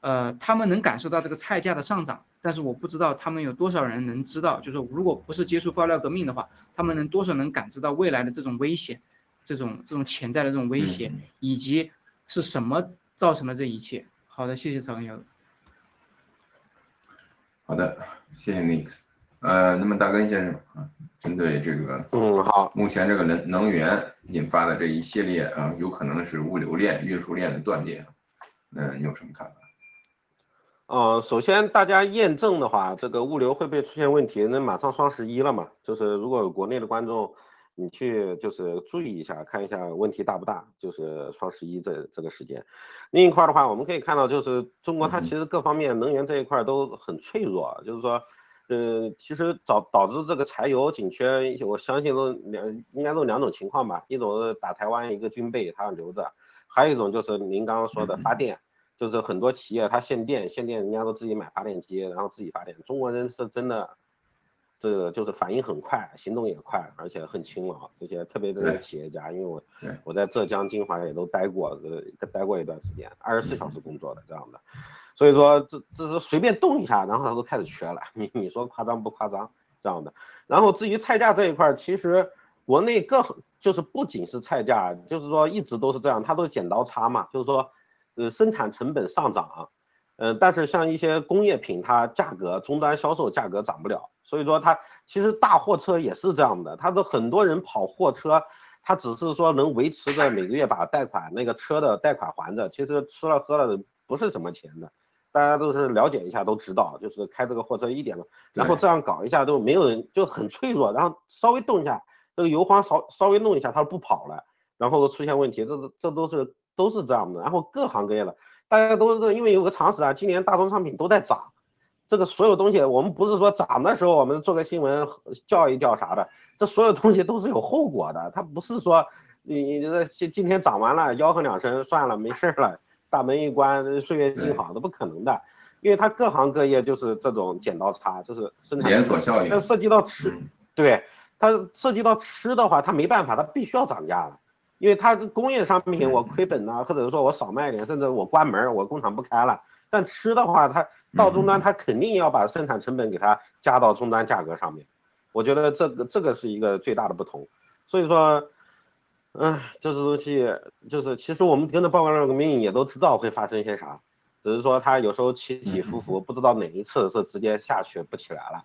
呃，他们能感受到这个菜价的上涨。但是我不知道他们有多少人能知道，就是如果不是接触爆料革命的话，他们能多少能感知到未来的这种危险，这种这种潜在的这种威胁，以及是什么造成了这一切。好的，谢谢曹根友。好的，谢谢 Nick。呃，那么大根先生啊，针对这个，嗯好，目前这个能能源引发的这一系列啊，有可能是物流链、运输链的断裂，嗯，你有什么看法？呃，首先大家验证的话，这个物流会不会出现问题？那马上双十一了嘛，就是如果有国内的观众，你去就是注意一下，看一下问题大不大，就是双十一这这个时间。另一块的话，我们可以看到，就是中国它其实各方面能源这一块都很脆弱，就是说，呃，其实导导致这个柴油紧缺，我相信都两应该都两种情况吧，一种是打台湾一个军备它留着，还有一种就是您刚刚说的发电。就是很多企业它限电，限电人家都自己买发电机，然后自己发电。中国人是真的，这个就是反应很快，行动也快，而且很勤劳。这些特别这些企业家，因为我我在浙江金华也都待过，呃，待过一段时间，二十四小时工作的这样的。所以说这这是随便动一下，然后它都开始缺了。(laughs) 你你说夸张不夸张？这样的。然后至于菜价这一块，其实国内各就是不仅是菜价，就是说一直都是这样，它都是剪刀差嘛，就是说呃生产成本上涨，呃但是像一些工业品，它价格终端销售价格涨不了。所以说它其实大货车也是这样的，它的很多人跑货车，他只是说能维持着每个月把贷款那个车的贷款还着，其实吃了喝了不是什么钱的，大家都是了解一下都知道，就是开这个货车一点，然后这样搞一下都没有人就很脆弱，然后稍微动一下这个油荒稍稍微弄一下它不跑了，然后出现问题，这这都是都是这样的，然后各行各业的大家都是因为有个常识啊，今年大宗商品都在涨。这个所有东西，我们不是说涨的时候我们做个新闻叫一叫啥的，这所有东西都是有后果的，它不是说你你这今今天涨完了吆喝两声算了没事了，大门一关岁月静好，那不可能的，因为它各行各业就是这种剪刀差，就是生产连锁效应。那涉及到吃，对它涉及到吃的话，它没办法，它必须要涨价了，因为它工业商品我亏本呐，或者说我少卖一点，甚至我关门，我工厂不开了。但吃的话，它到终端，它肯定要把生产成本给它加到终端价格上面。我觉得这个这个是一个最大的不同。所以说，嗯，这东西就是其实我们跟着报告那个命也都知道会发生一些啥，只是说它有时候起起伏伏，不知道哪一次是直接下去不起来了。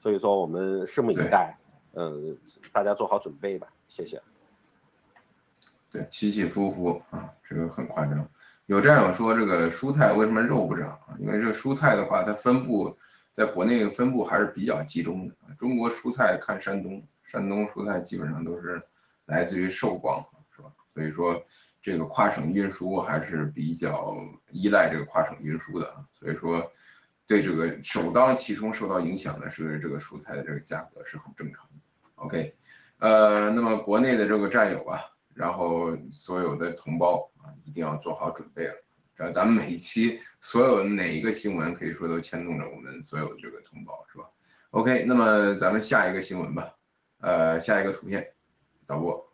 所以说我们拭目以待，嗯，大家做好准备吧，谢谢。对，起起伏伏啊，这个很夸张。有战友说这个蔬菜为什么肉不涨啊？因为这个蔬菜的话，它分布在国内分布还是比较集中的。中国蔬菜看山东，山东蔬菜基本上都是来自于寿光，是吧？所以说这个跨省运输还是比较依赖这个跨省运输的。所以说对这个首当其冲受到影响的是这个蔬菜的这个价格是很正常的。OK，呃，那么国内的这个战友啊。然后所有的同胞啊，一定要做好准备了。这咱们每一期所有哪一个新闻，可以说都牵动着我们所有这个同胞，是吧？OK，那么咱们下一个新闻吧。呃，下一个图片，导播。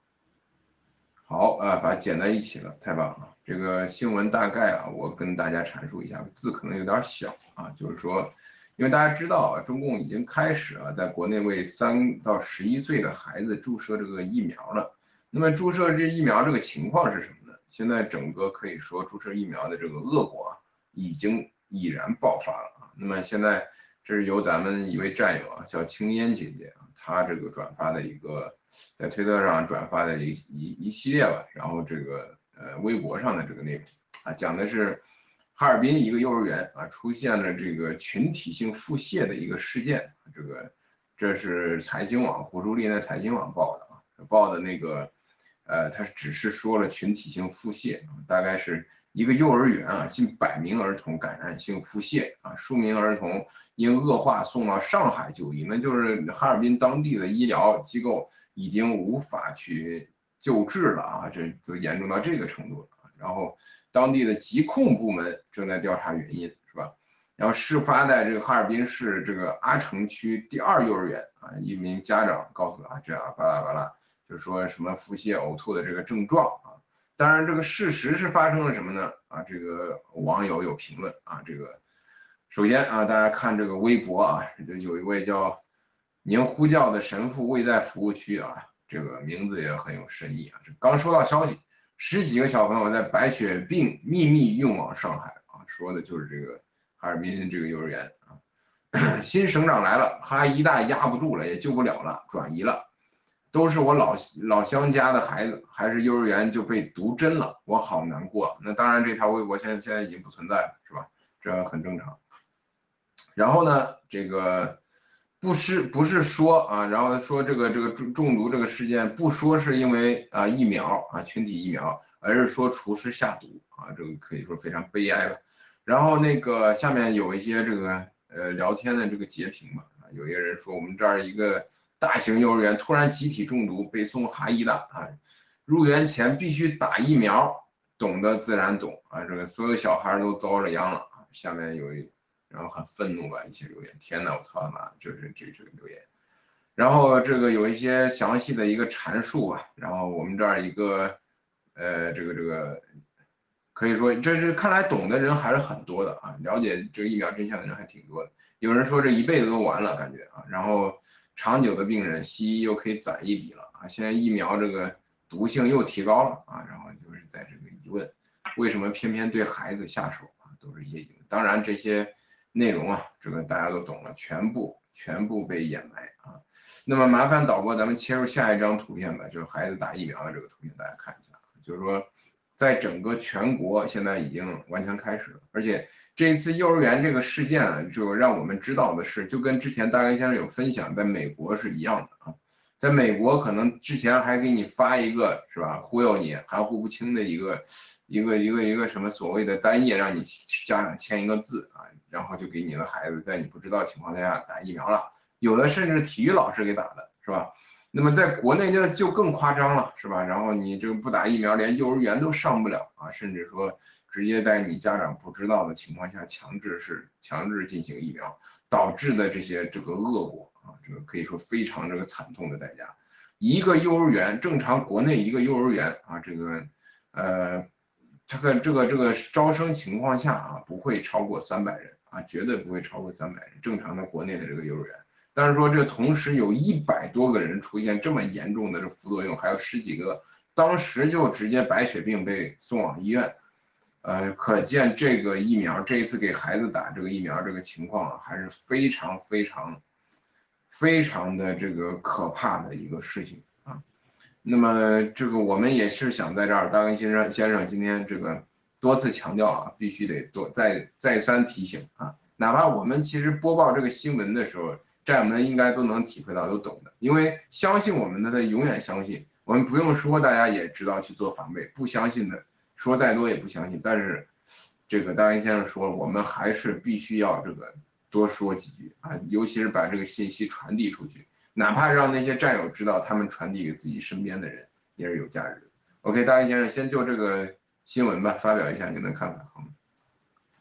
好啊，把它剪在一起了，太棒了。这个新闻大概啊，我跟大家阐述一下，字可能有点小啊，就是说，因为大家知道啊，中共已经开始啊，在国内为三到十一岁的孩子注射这个疫苗了。那么注射这疫苗这个情况是什么呢？现在整个可以说注射疫苗的这个恶果啊已经已然爆发了啊。那么现在这是由咱们一位战友啊，叫青烟姐姐啊，她这个转发的一个在推特上转发的一一一系列吧，然后这个呃微博上的这个内容啊，讲的是哈尔滨一个幼儿园啊出现了这个群体性腹泻的一个事件，这个这是财新网胡舒立那财新网报的啊，报的那个。呃，他只是说了群体性腹泻，大概是一个幼儿园啊，近百名儿童感染性腹泻啊，数名儿童因恶化送到上海就医，那就是哈尔滨当地的医疗机构已经无法去救治了啊，这就严重到这个程度了。然后当地的疾控部门正在调查原因，是吧？然后事发在这个哈尔滨市这个阿城区第二幼儿园啊，一名家长告诉他这样巴拉巴拉。就说什么腹泻、呕吐的这个症状啊，当然这个事实是发生了什么呢？啊，这个网友有评论啊，这个首先啊，大家看这个微博啊，有一位叫您呼叫的神父未在服务区啊，这个名字也很有深意啊。这刚收到消息，十几个小朋友在白血病秘密运往上海啊，说的就是这个哈尔滨这个幼儿园啊，(coughs) 新省长来了，哈医大压不住了，也救不了了，转移了。都是我老老乡家的孩子，还是幼儿园就被毒针了，我好难过。那当然，这条微博现在现在已经不存在了，是吧？这很正常。然后呢，这个不是不是说啊，然后说这个这个中中毒这个事件，不说是因为啊疫苗啊群体疫苗，而是说厨师下毒啊，这个可以说非常悲哀了。然后那个下面有一些这个呃聊天的这个截屏嘛，啊，有一个人说我们这儿一个。大型幼儿园突然集体中毒，被送哈医大啊！入园前必须打疫苗，懂得自然懂啊！这个所有小孩都遭了殃了啊！下面有一，然后很愤怒吧一些留言，天呐，我操他妈，这是这这个留言，然后这个有一些详细的一个阐述吧，然后我们这儿一个呃这个这个可以说这是看来懂的人还是很多的啊，了解这个疫苗真相的人还挺多的。有人说这一辈子都完了感觉啊，然后长久的病人西医又可以攒一笔了啊，现在疫苗这个毒性又提高了啊，然后就是在这个疑问，为什么偏偏对孩子下手啊，都是一些疑问。当然这些内容啊，这个大家都懂了，全部全部被掩埋啊。那么麻烦导播，咱们切入下一张图片吧，就是孩子打疫苗的这个图片，大家看一下，就是说。在整个全国现在已经完全开始了，而且这一次幼儿园这个事件啊，就让我们知道的是，就跟之前大根先生有分享，在美国是一样的啊，在美国可能之前还给你发一个是吧，忽悠你含糊不清的一个一个一个一个什么所谓的单页，让你家长签一个字啊，然后就给你的孩子在你不知道情况下打疫苗了，有的甚至体育老师给打的是吧？那么在国内就就更夸张了，是吧？然后你这个不打疫苗，连幼儿园都上不了啊，甚至说直接在你家长不知道的情况下强制是强制进行疫苗，导致的这些这个恶果啊，这个可以说非常这个惨痛的代价。一个幼儿园正常国内一个幼儿园啊，这个呃这个这个这个招生情况下啊，不会超过三百人啊，绝对不会超过三百人，正常的国内的这个幼儿园。但是说这同时有一百多个人出现这么严重的这副作用，还有十几个当时就直接白血病被送往医院，呃，可见这个疫苗这一次给孩子打这个疫苗这个情况啊，还是非常非常非常的这个可怕的一个事情啊。那么这个我们也是想在这儿，大根先生先生今天这个多次强调啊，必须得多再再三提醒啊，哪怕我们其实播报这个新闻的时候。战友们应该都能体会到，都懂的，因为相信我们的他永远相信，我们不用说，大家也知道去做防备。不相信的说再多也不相信，但是这个大根先生说，我们还是必须要这个多说几句啊，尤其是把这个信息传递出去，哪怕让那些战友知道，他们传递给自己身边的人也是有价值的。OK，大根先生先就这个新闻吧，发表一下您的看法，好吗？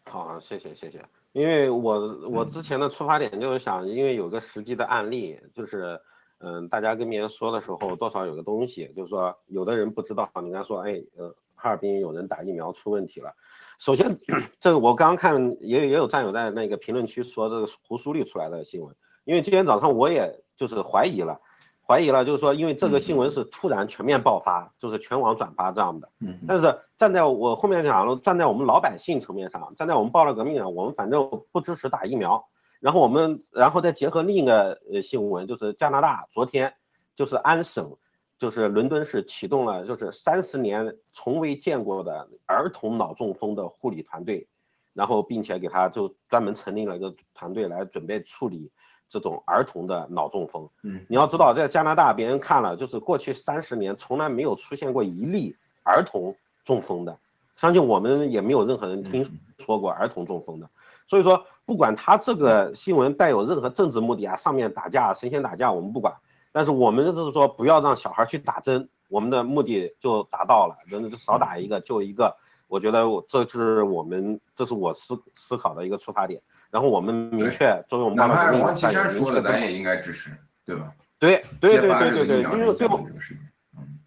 好，谢谢谢谢。因为我我之前的出发点就是想，因为有个实际的案例，就是嗯，大家跟别人说的时候，多少有个东西，就是说有的人不知道，你刚说，哎，呃，哈尔滨有人打疫苗出问题了。首先，这个我刚刚看也也有战友在那个评论区说这个胡苏丽出来的新闻，因为今天早上我也就是怀疑了。怀疑了，就是说，因为这个新闻是突然全面爆发，就是全网转发这样的。嗯。但是站在我后面讲了，站在我们老百姓层面上，站在我们爆料革命上，我们反正不支持打疫苗。然后我们，然后再结合另一个呃新闻，就是加拿大昨天就是安省，就是伦敦市启动了就是三十年从未见过的儿童脑中风的护理团队，然后并且给他就专门成立了一个团队来准备处理。这种儿童的脑中风，嗯，你要知道，在加拿大，别人看了，就是过去三十年从来没有出现过一例儿童中风的，相信我们也没有任何人听说过儿童中风的。所以说，不管他这个新闻带有任何政治目的啊，上面打架、神仙打架，我们不管。但是我们就是说，不要让小孩去打针，我们的目的就达到了，人少打一个就一个。我觉得我这是我们，这是我思思考的一个出发点。然后我们明确作为我们哪怕是王岐山说的，咱也应该支持，对吧？对对对对对对，因为最后，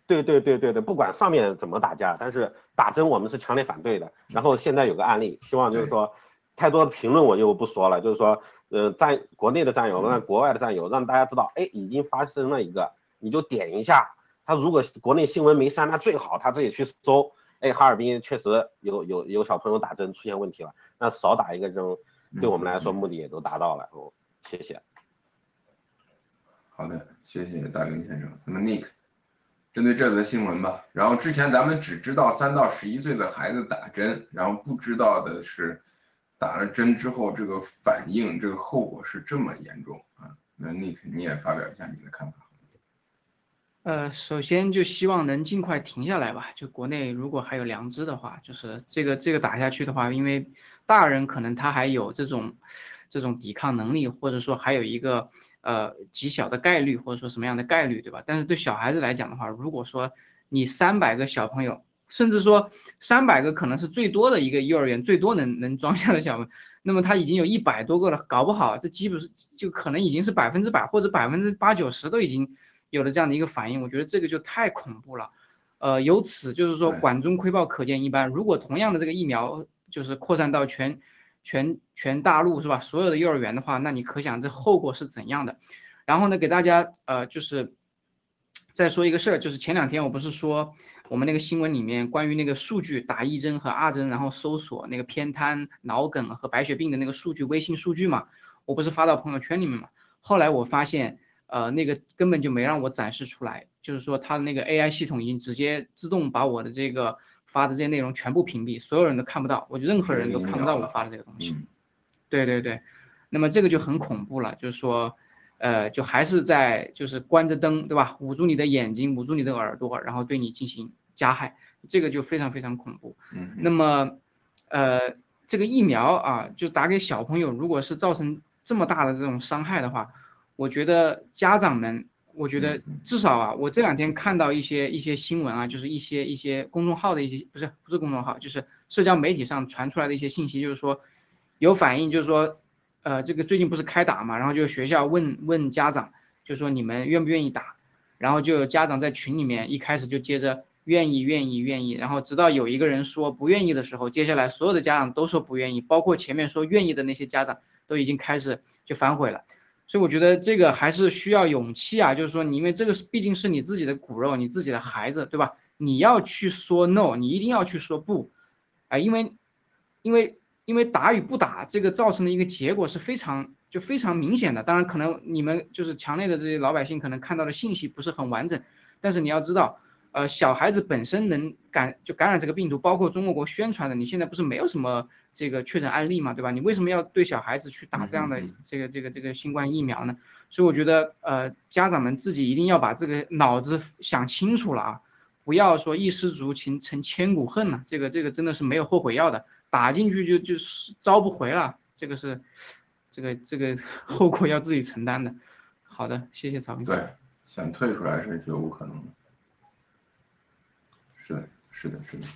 对对对对对，不管上面怎么打架，但是打针我们是强烈反对的。然后现在有个案例，希望就是说，太多的评论我就不说了，就是说，呃，战国内的战友，让国外的战友，让大家知道，哎，已经发生了一个，你就点一下，他如果国内新闻没删，那最好他自己去搜，哎，哈尔滨确实有有有小朋友打针出现问题了，那少打一个针。对我们来说，目的也都达到了。哦，谢谢。好的，谢谢大林先生。那么，Nick，针对这则新闻吧。然后之前咱们只知道三到十一岁的孩子打针，然后不知道的是打了针之后这个反应，这个后果是这么严重啊。那 Nick，你也发表一下你的看法。呃，首先就希望能尽快停下来吧。就国内如果还有良知的话，就是这个这个打下去的话，因为大人可能他还有这种这种抵抗能力，或者说还有一个呃极小的概率，或者说什么样的概率，对吧？但是对小孩子来讲的话，如果说你三百个小朋友，甚至说三百个可能是最多的一个幼儿园最多能能装下的小朋友，那么它已经有一百多个了，搞不好这基本是就可能已经是百分之百或者百分之八九十都已经有了这样的一个反应，我觉得这个就太恐怖了。呃，由此就是说管中窥豹，可见一斑。如果同样的这个疫苗就是扩散到全全全大陆是吧？所有的幼儿园的话，那你可想这后果是怎样的？然后呢，给大家呃就是再说一个事儿，就是前两天我不是说我们那个新闻里面关于那个数据打一针和二针，然后搜索那个偏瘫、脑梗和白血病的那个数据，微信数据嘛，我不是发到朋友圈里面嘛？后来我发现。呃，那个根本就没让我展示出来，就是说它的那个 AI 系统已经直接自动把我的这个发的这些内容全部屏蔽，所有人都看不到，我就任何人都看不到我发的这个东西。对对对，那么这个就很恐怖了，就是说，呃，就还是在就是关着灯，对吧？捂住你的眼睛，捂住你的耳朵，然后对你进行加害，这个就非常非常恐怖。嗯。那么，呃，这个疫苗啊，就打给小朋友，如果是造成这么大的这种伤害的话。我觉得家长们，我觉得至少啊，我这两天看到一些一些新闻啊，就是一些一些公众号的一些不是不是公众号，就是社交媒体上传出来的一些信息，就是说有反映，就是说呃这个最近不是开打嘛，然后就学校问问家长，就说你们愿不愿意打，然后就有家长在群里面一开始就接着愿意愿意愿意，然后直到有一个人说不愿意的时候，接下来所有的家长都说不愿意，包括前面说愿意的那些家长都已经开始就反悔了。所以我觉得这个还是需要勇气啊，就是说你因为这个毕竟是你自己的骨肉，你自己的孩子，对吧？你要去说 no，你一定要去说不，啊，因为，因为因为打与不打这个造成的一个结果是非常就非常明显的。当然可能你们就是墙内的这些老百姓可能看到的信息不是很完整，但是你要知道。呃，小孩子本身能感就感染这个病毒，包括中国国宣传的，你现在不是没有什么这个确诊案例嘛，对吧？你为什么要对小孩子去打这样的这个这个这个新冠疫苗呢？所以我觉得，呃，家长们自己一定要把这个脑子想清楚了啊，不要说一失足成成千古恨了，这个这个真的是没有后悔药的，打进去就就是招不回了，这个是这个这个 (laughs) 后果要自己承担的。好的，谢谢曹斌。对，想退出来是绝无可能的。是的，是的，是的，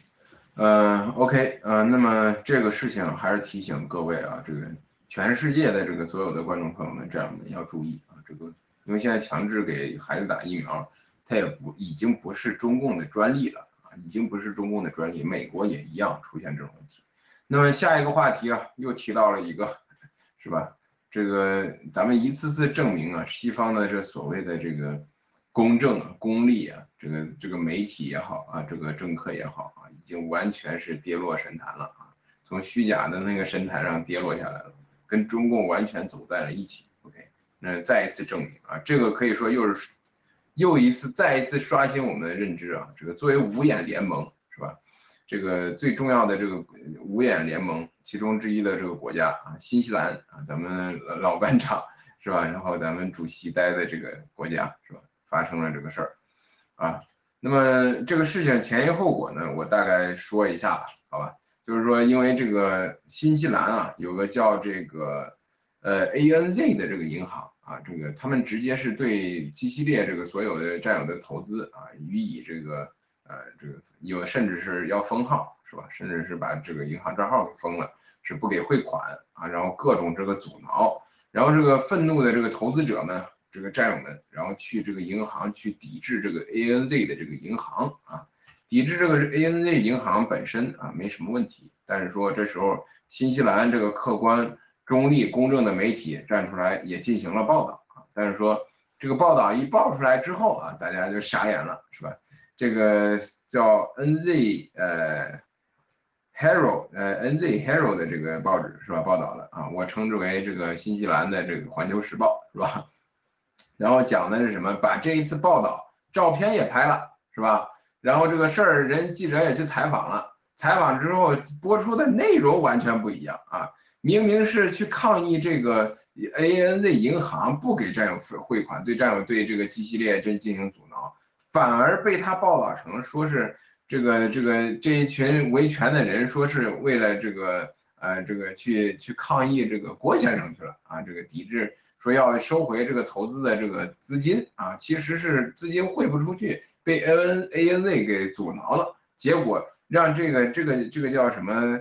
呃，OK，呃，那么这个事情还是提醒各位啊，这个全世界的这个所有的观众朋友们，这样的要注意啊，这个因为现在强制给孩子打疫苗，它也不已经不是中共的专利了啊，已经不是中共的专利，美国也一样出现这种问题。那么下一个话题啊，又提到了一个，(laughs) 是吧？这个咱们一次次证明啊，西方的这所谓的这个。公正啊，公利啊，这个这个媒体也好啊，这个政客也好啊，已经完全是跌落神坛了啊，从虚假的那个神坛上跌落下来了，跟中共完全走在了一起。OK，那再一次证明啊，这个可以说又是又一次再一次刷新我们的认知啊，这个作为五眼联盟？这个最重要的这个五眼联盟其中之一的这个国家啊，新西兰啊，咱们老班长是吧？然后咱们主席待的这个国家是吧？发生了这个事儿，啊，那么这个事情前因后果呢，我大概说一下吧，好吧，就是说因为这个新西兰啊，有个叫这个呃 ANZ 的这个银行啊，这个他们直接是对基系列这个所有的占有的投资啊予以这个呃这个有甚至是要封号是吧，甚至是把这个银行账号给封了，是不给汇款啊，然后各种这个阻挠，然后这个愤怒的这个投资者们。这个战友们，然后去这个银行去抵制这个 ANZ 的这个银行啊，抵制这个 ANZ 银行本身啊没什么问题，但是说这时候新西兰这个客观、中立、公正的媒体站出来也进行了报道啊，但是说这个报道一报出来之后啊，大家就傻眼了，是吧？这个叫 NZ 呃，Hero 呃 NZ Hero 的这个报纸是吧？报道的啊，我称之为这个新西兰的这个环球时报是吧？然后讲的是什么？把这一次报道照片也拍了，是吧？然后这个事儿人记者也去采访了，采访之后播出的内容完全不一样啊！明明是去抗议这个 ANZ 银行不给战友汇款，对战友对这个基系列真进行阻挠，反而被他报道成说是这个这个这一群维权的人说是为了这个呃这个去去抗议这个郭先生去了啊，这个抵制。说要收回这个投资的这个资金啊，其实是资金汇不出去，被 A N A N Z 给阻挠了，结果让这个这个这个叫什么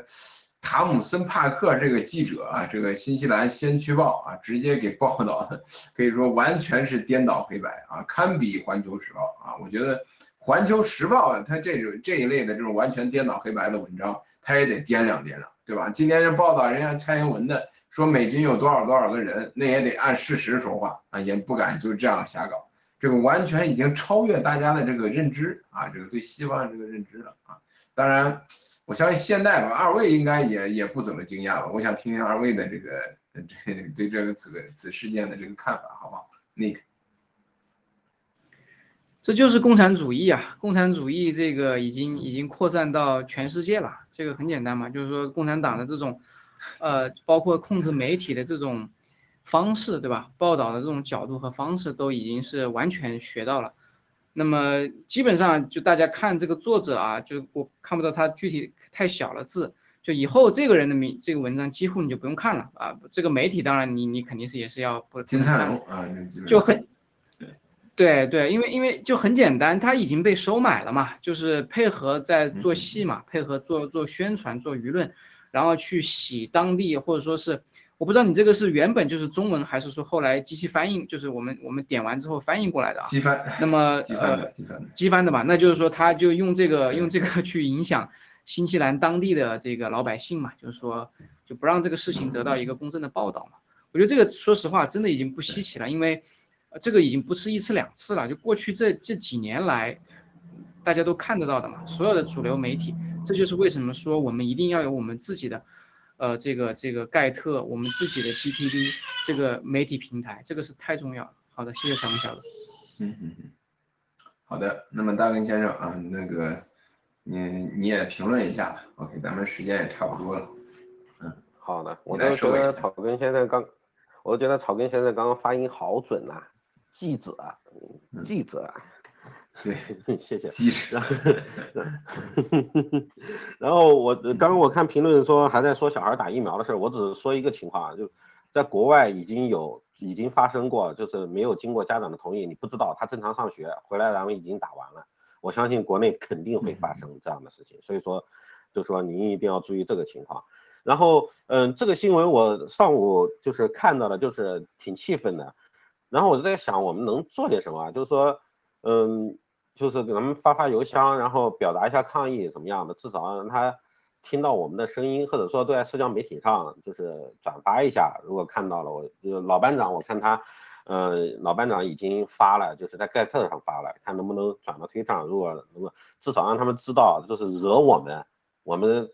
塔姆森帕克这个记者啊，这个新西兰先驱报啊，直接给报道，(laughs) 可以说完全是颠倒黑白啊，堪比环球时报啊。我觉得环球时报啊它这种这一类的这种完全颠倒黑白的文章，它也得掂量掂量，对吧？今天这报道人家蔡英文的，说美军有多少多少个人，那也得按事实说话啊，也不敢就这样瞎搞。这个完全已经超越大家的这个认知啊，这个对西方的这个认知了啊。当然。我相信现在吧，二位应该也也不怎么惊讶吧？我想听听二位的这个这对这个此个此事件的这个看法，好不好？Nick，这就是共产主义啊！共产主义这个已经已经扩散到全世界了。这个很简单嘛，就是说共产党的这种呃，包括控制媒体的这种方式，对吧？报道的这种角度和方式都已经是完全学到了。那么基本上就大家看这个作者啊，就我看不到他具体太小了字，就以后这个人的名这个文章几乎你就不用看了啊。这个媒体当然你你肯定是也是要不金灿荣啊，就很对对，因为因为就很简单，他已经被收买了嘛，就是配合在做戏嘛，配合做做宣传做舆论，然后去洗当地或者说是。我不知道你这个是原本就是中文，还是说后来机器翻译，就是我们我们点完之后翻译过来的啊？机翻。那么呃，机翻的吧？那就是说他就用这个用这个去影响新西兰当地的这个老百姓嘛，就是说就不让这个事情得到一个公正的报道嘛。我觉得这个说实话真的已经不稀奇了，因为这个已经不是一次两次了，就过去这这几年来大家都看得到的嘛，所有的主流媒体，这就是为什么说我们一定要有我们自己的。呃，这个这个盖特，我们自己的 GTD 这个媒体平台，这个是太重要了。好的，谢谢小文小哥。嗯嗯嗯。好的，那么大根先生啊，那个你你也评论一下吧。OK，咱们时间也差不多了。嗯，好的。我都觉得草根先生刚，我觉得草根先生刚刚发音好准呐，记者，记者。(laughs) 对，谢谢。机智。(laughs) 然后我刚刚我看评论说还在说小孩打疫苗的事儿，我只是说一个情况啊，就在国外已经有已经发生过，就是没有经过家长的同意，你不知道他正常上学回来，然后已经打完了。我相信国内肯定会发生这样的事情，所以说就说您一定要注意这个情况。然后嗯，这个新闻我上午就是看到了，就是挺气愤的。然后我就在想，我们能做点什么？就是说嗯。就是给他们发发邮箱，然后表达一下抗议怎么样的，至少让他听到我们的声音，或者说都在社交媒体上就是转发一下。如果看到了，我就老班长，我看他，嗯，老班长已经发了，就是在盖特上发了，看能不能转到推上。如果能够至少让他们知道，就是惹我们，我们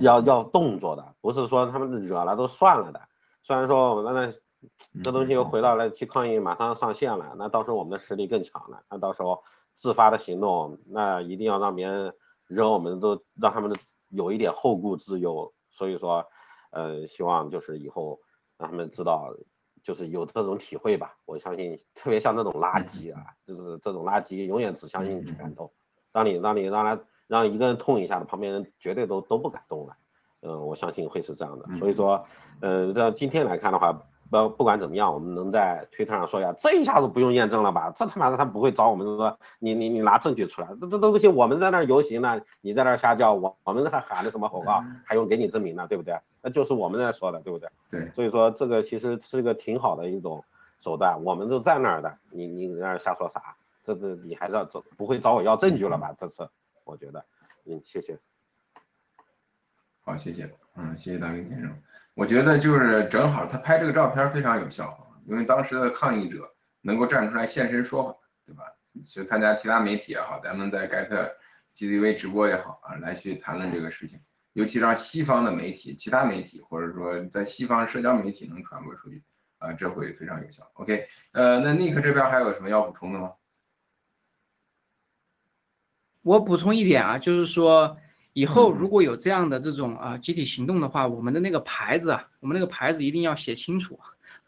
要要动作的，不是说他们惹了都算了的。虽然说我们那这东西又回到了去抗议，马上上线了，那到时候我们的实力更强了，那到时候。自发的行动，那一定要让别人惹我们都让他们有一点后顾之忧。所以说，呃，希望就是以后让他们知道，就是有这种体会吧。我相信，特别像那种垃圾啊，就是这种垃圾，永远只相信拳头。当你让你让他让一个人痛一下子，旁边人绝对都都不敢动了。嗯，我相信会是这样的。所以说，呃，这今天来看的话。不不管怎么样，我们能在推特上说呀，这一下子不用验证了吧？这他妈的他不会找我们说你你你拿证据出来，这这东西我们在那儿游行呢，你在那儿瞎叫，我我们还喊的什么口号，还用给你证明呢，对不对？那就是我们在说的，对不对？对，所以说这个其实是个挺好的一种手段，我们都在那儿的，你你在那儿瞎说啥？这这你还是要找不会找我要证据了吧？这次我觉得，嗯，谢谢。好，谢谢，嗯，谢谢大明先生。我觉得就是正好他拍这个照片非常有效，因为当时的抗议者能够站出来现身说法，对吧？去参加其他媒体也好，咱们在盖特 GTV 直播也好啊，来去谈论这个事情，尤其让西方的媒体、其他媒体或者说在西方社交媒体能传播出去啊，这会非常有效。OK，呃，那 Nick 这边还有什么要补充的吗？我补充一点啊，就是说。以后如果有这样的这种啊集体行动的话，我们的那个牌子啊，我们那个牌子一定要写清楚，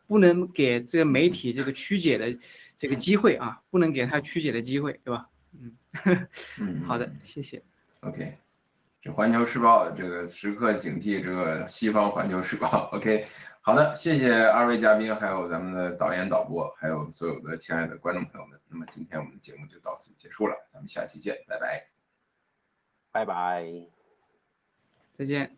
不能给这个媒体这个曲解的这个机会啊，不能给他曲解的机会，对吧？嗯嗯，(laughs) 好的，谢谢。OK，这环球时报这个时刻警惕这个西方环球时报。(laughs) OK，好的，谢谢二位嘉宾，还有咱们的导演导播，还有所有的亲爱的观众朋友们。那么今天我们的节目就到此结束了，咱们下期见，拜拜。拜拜。再见。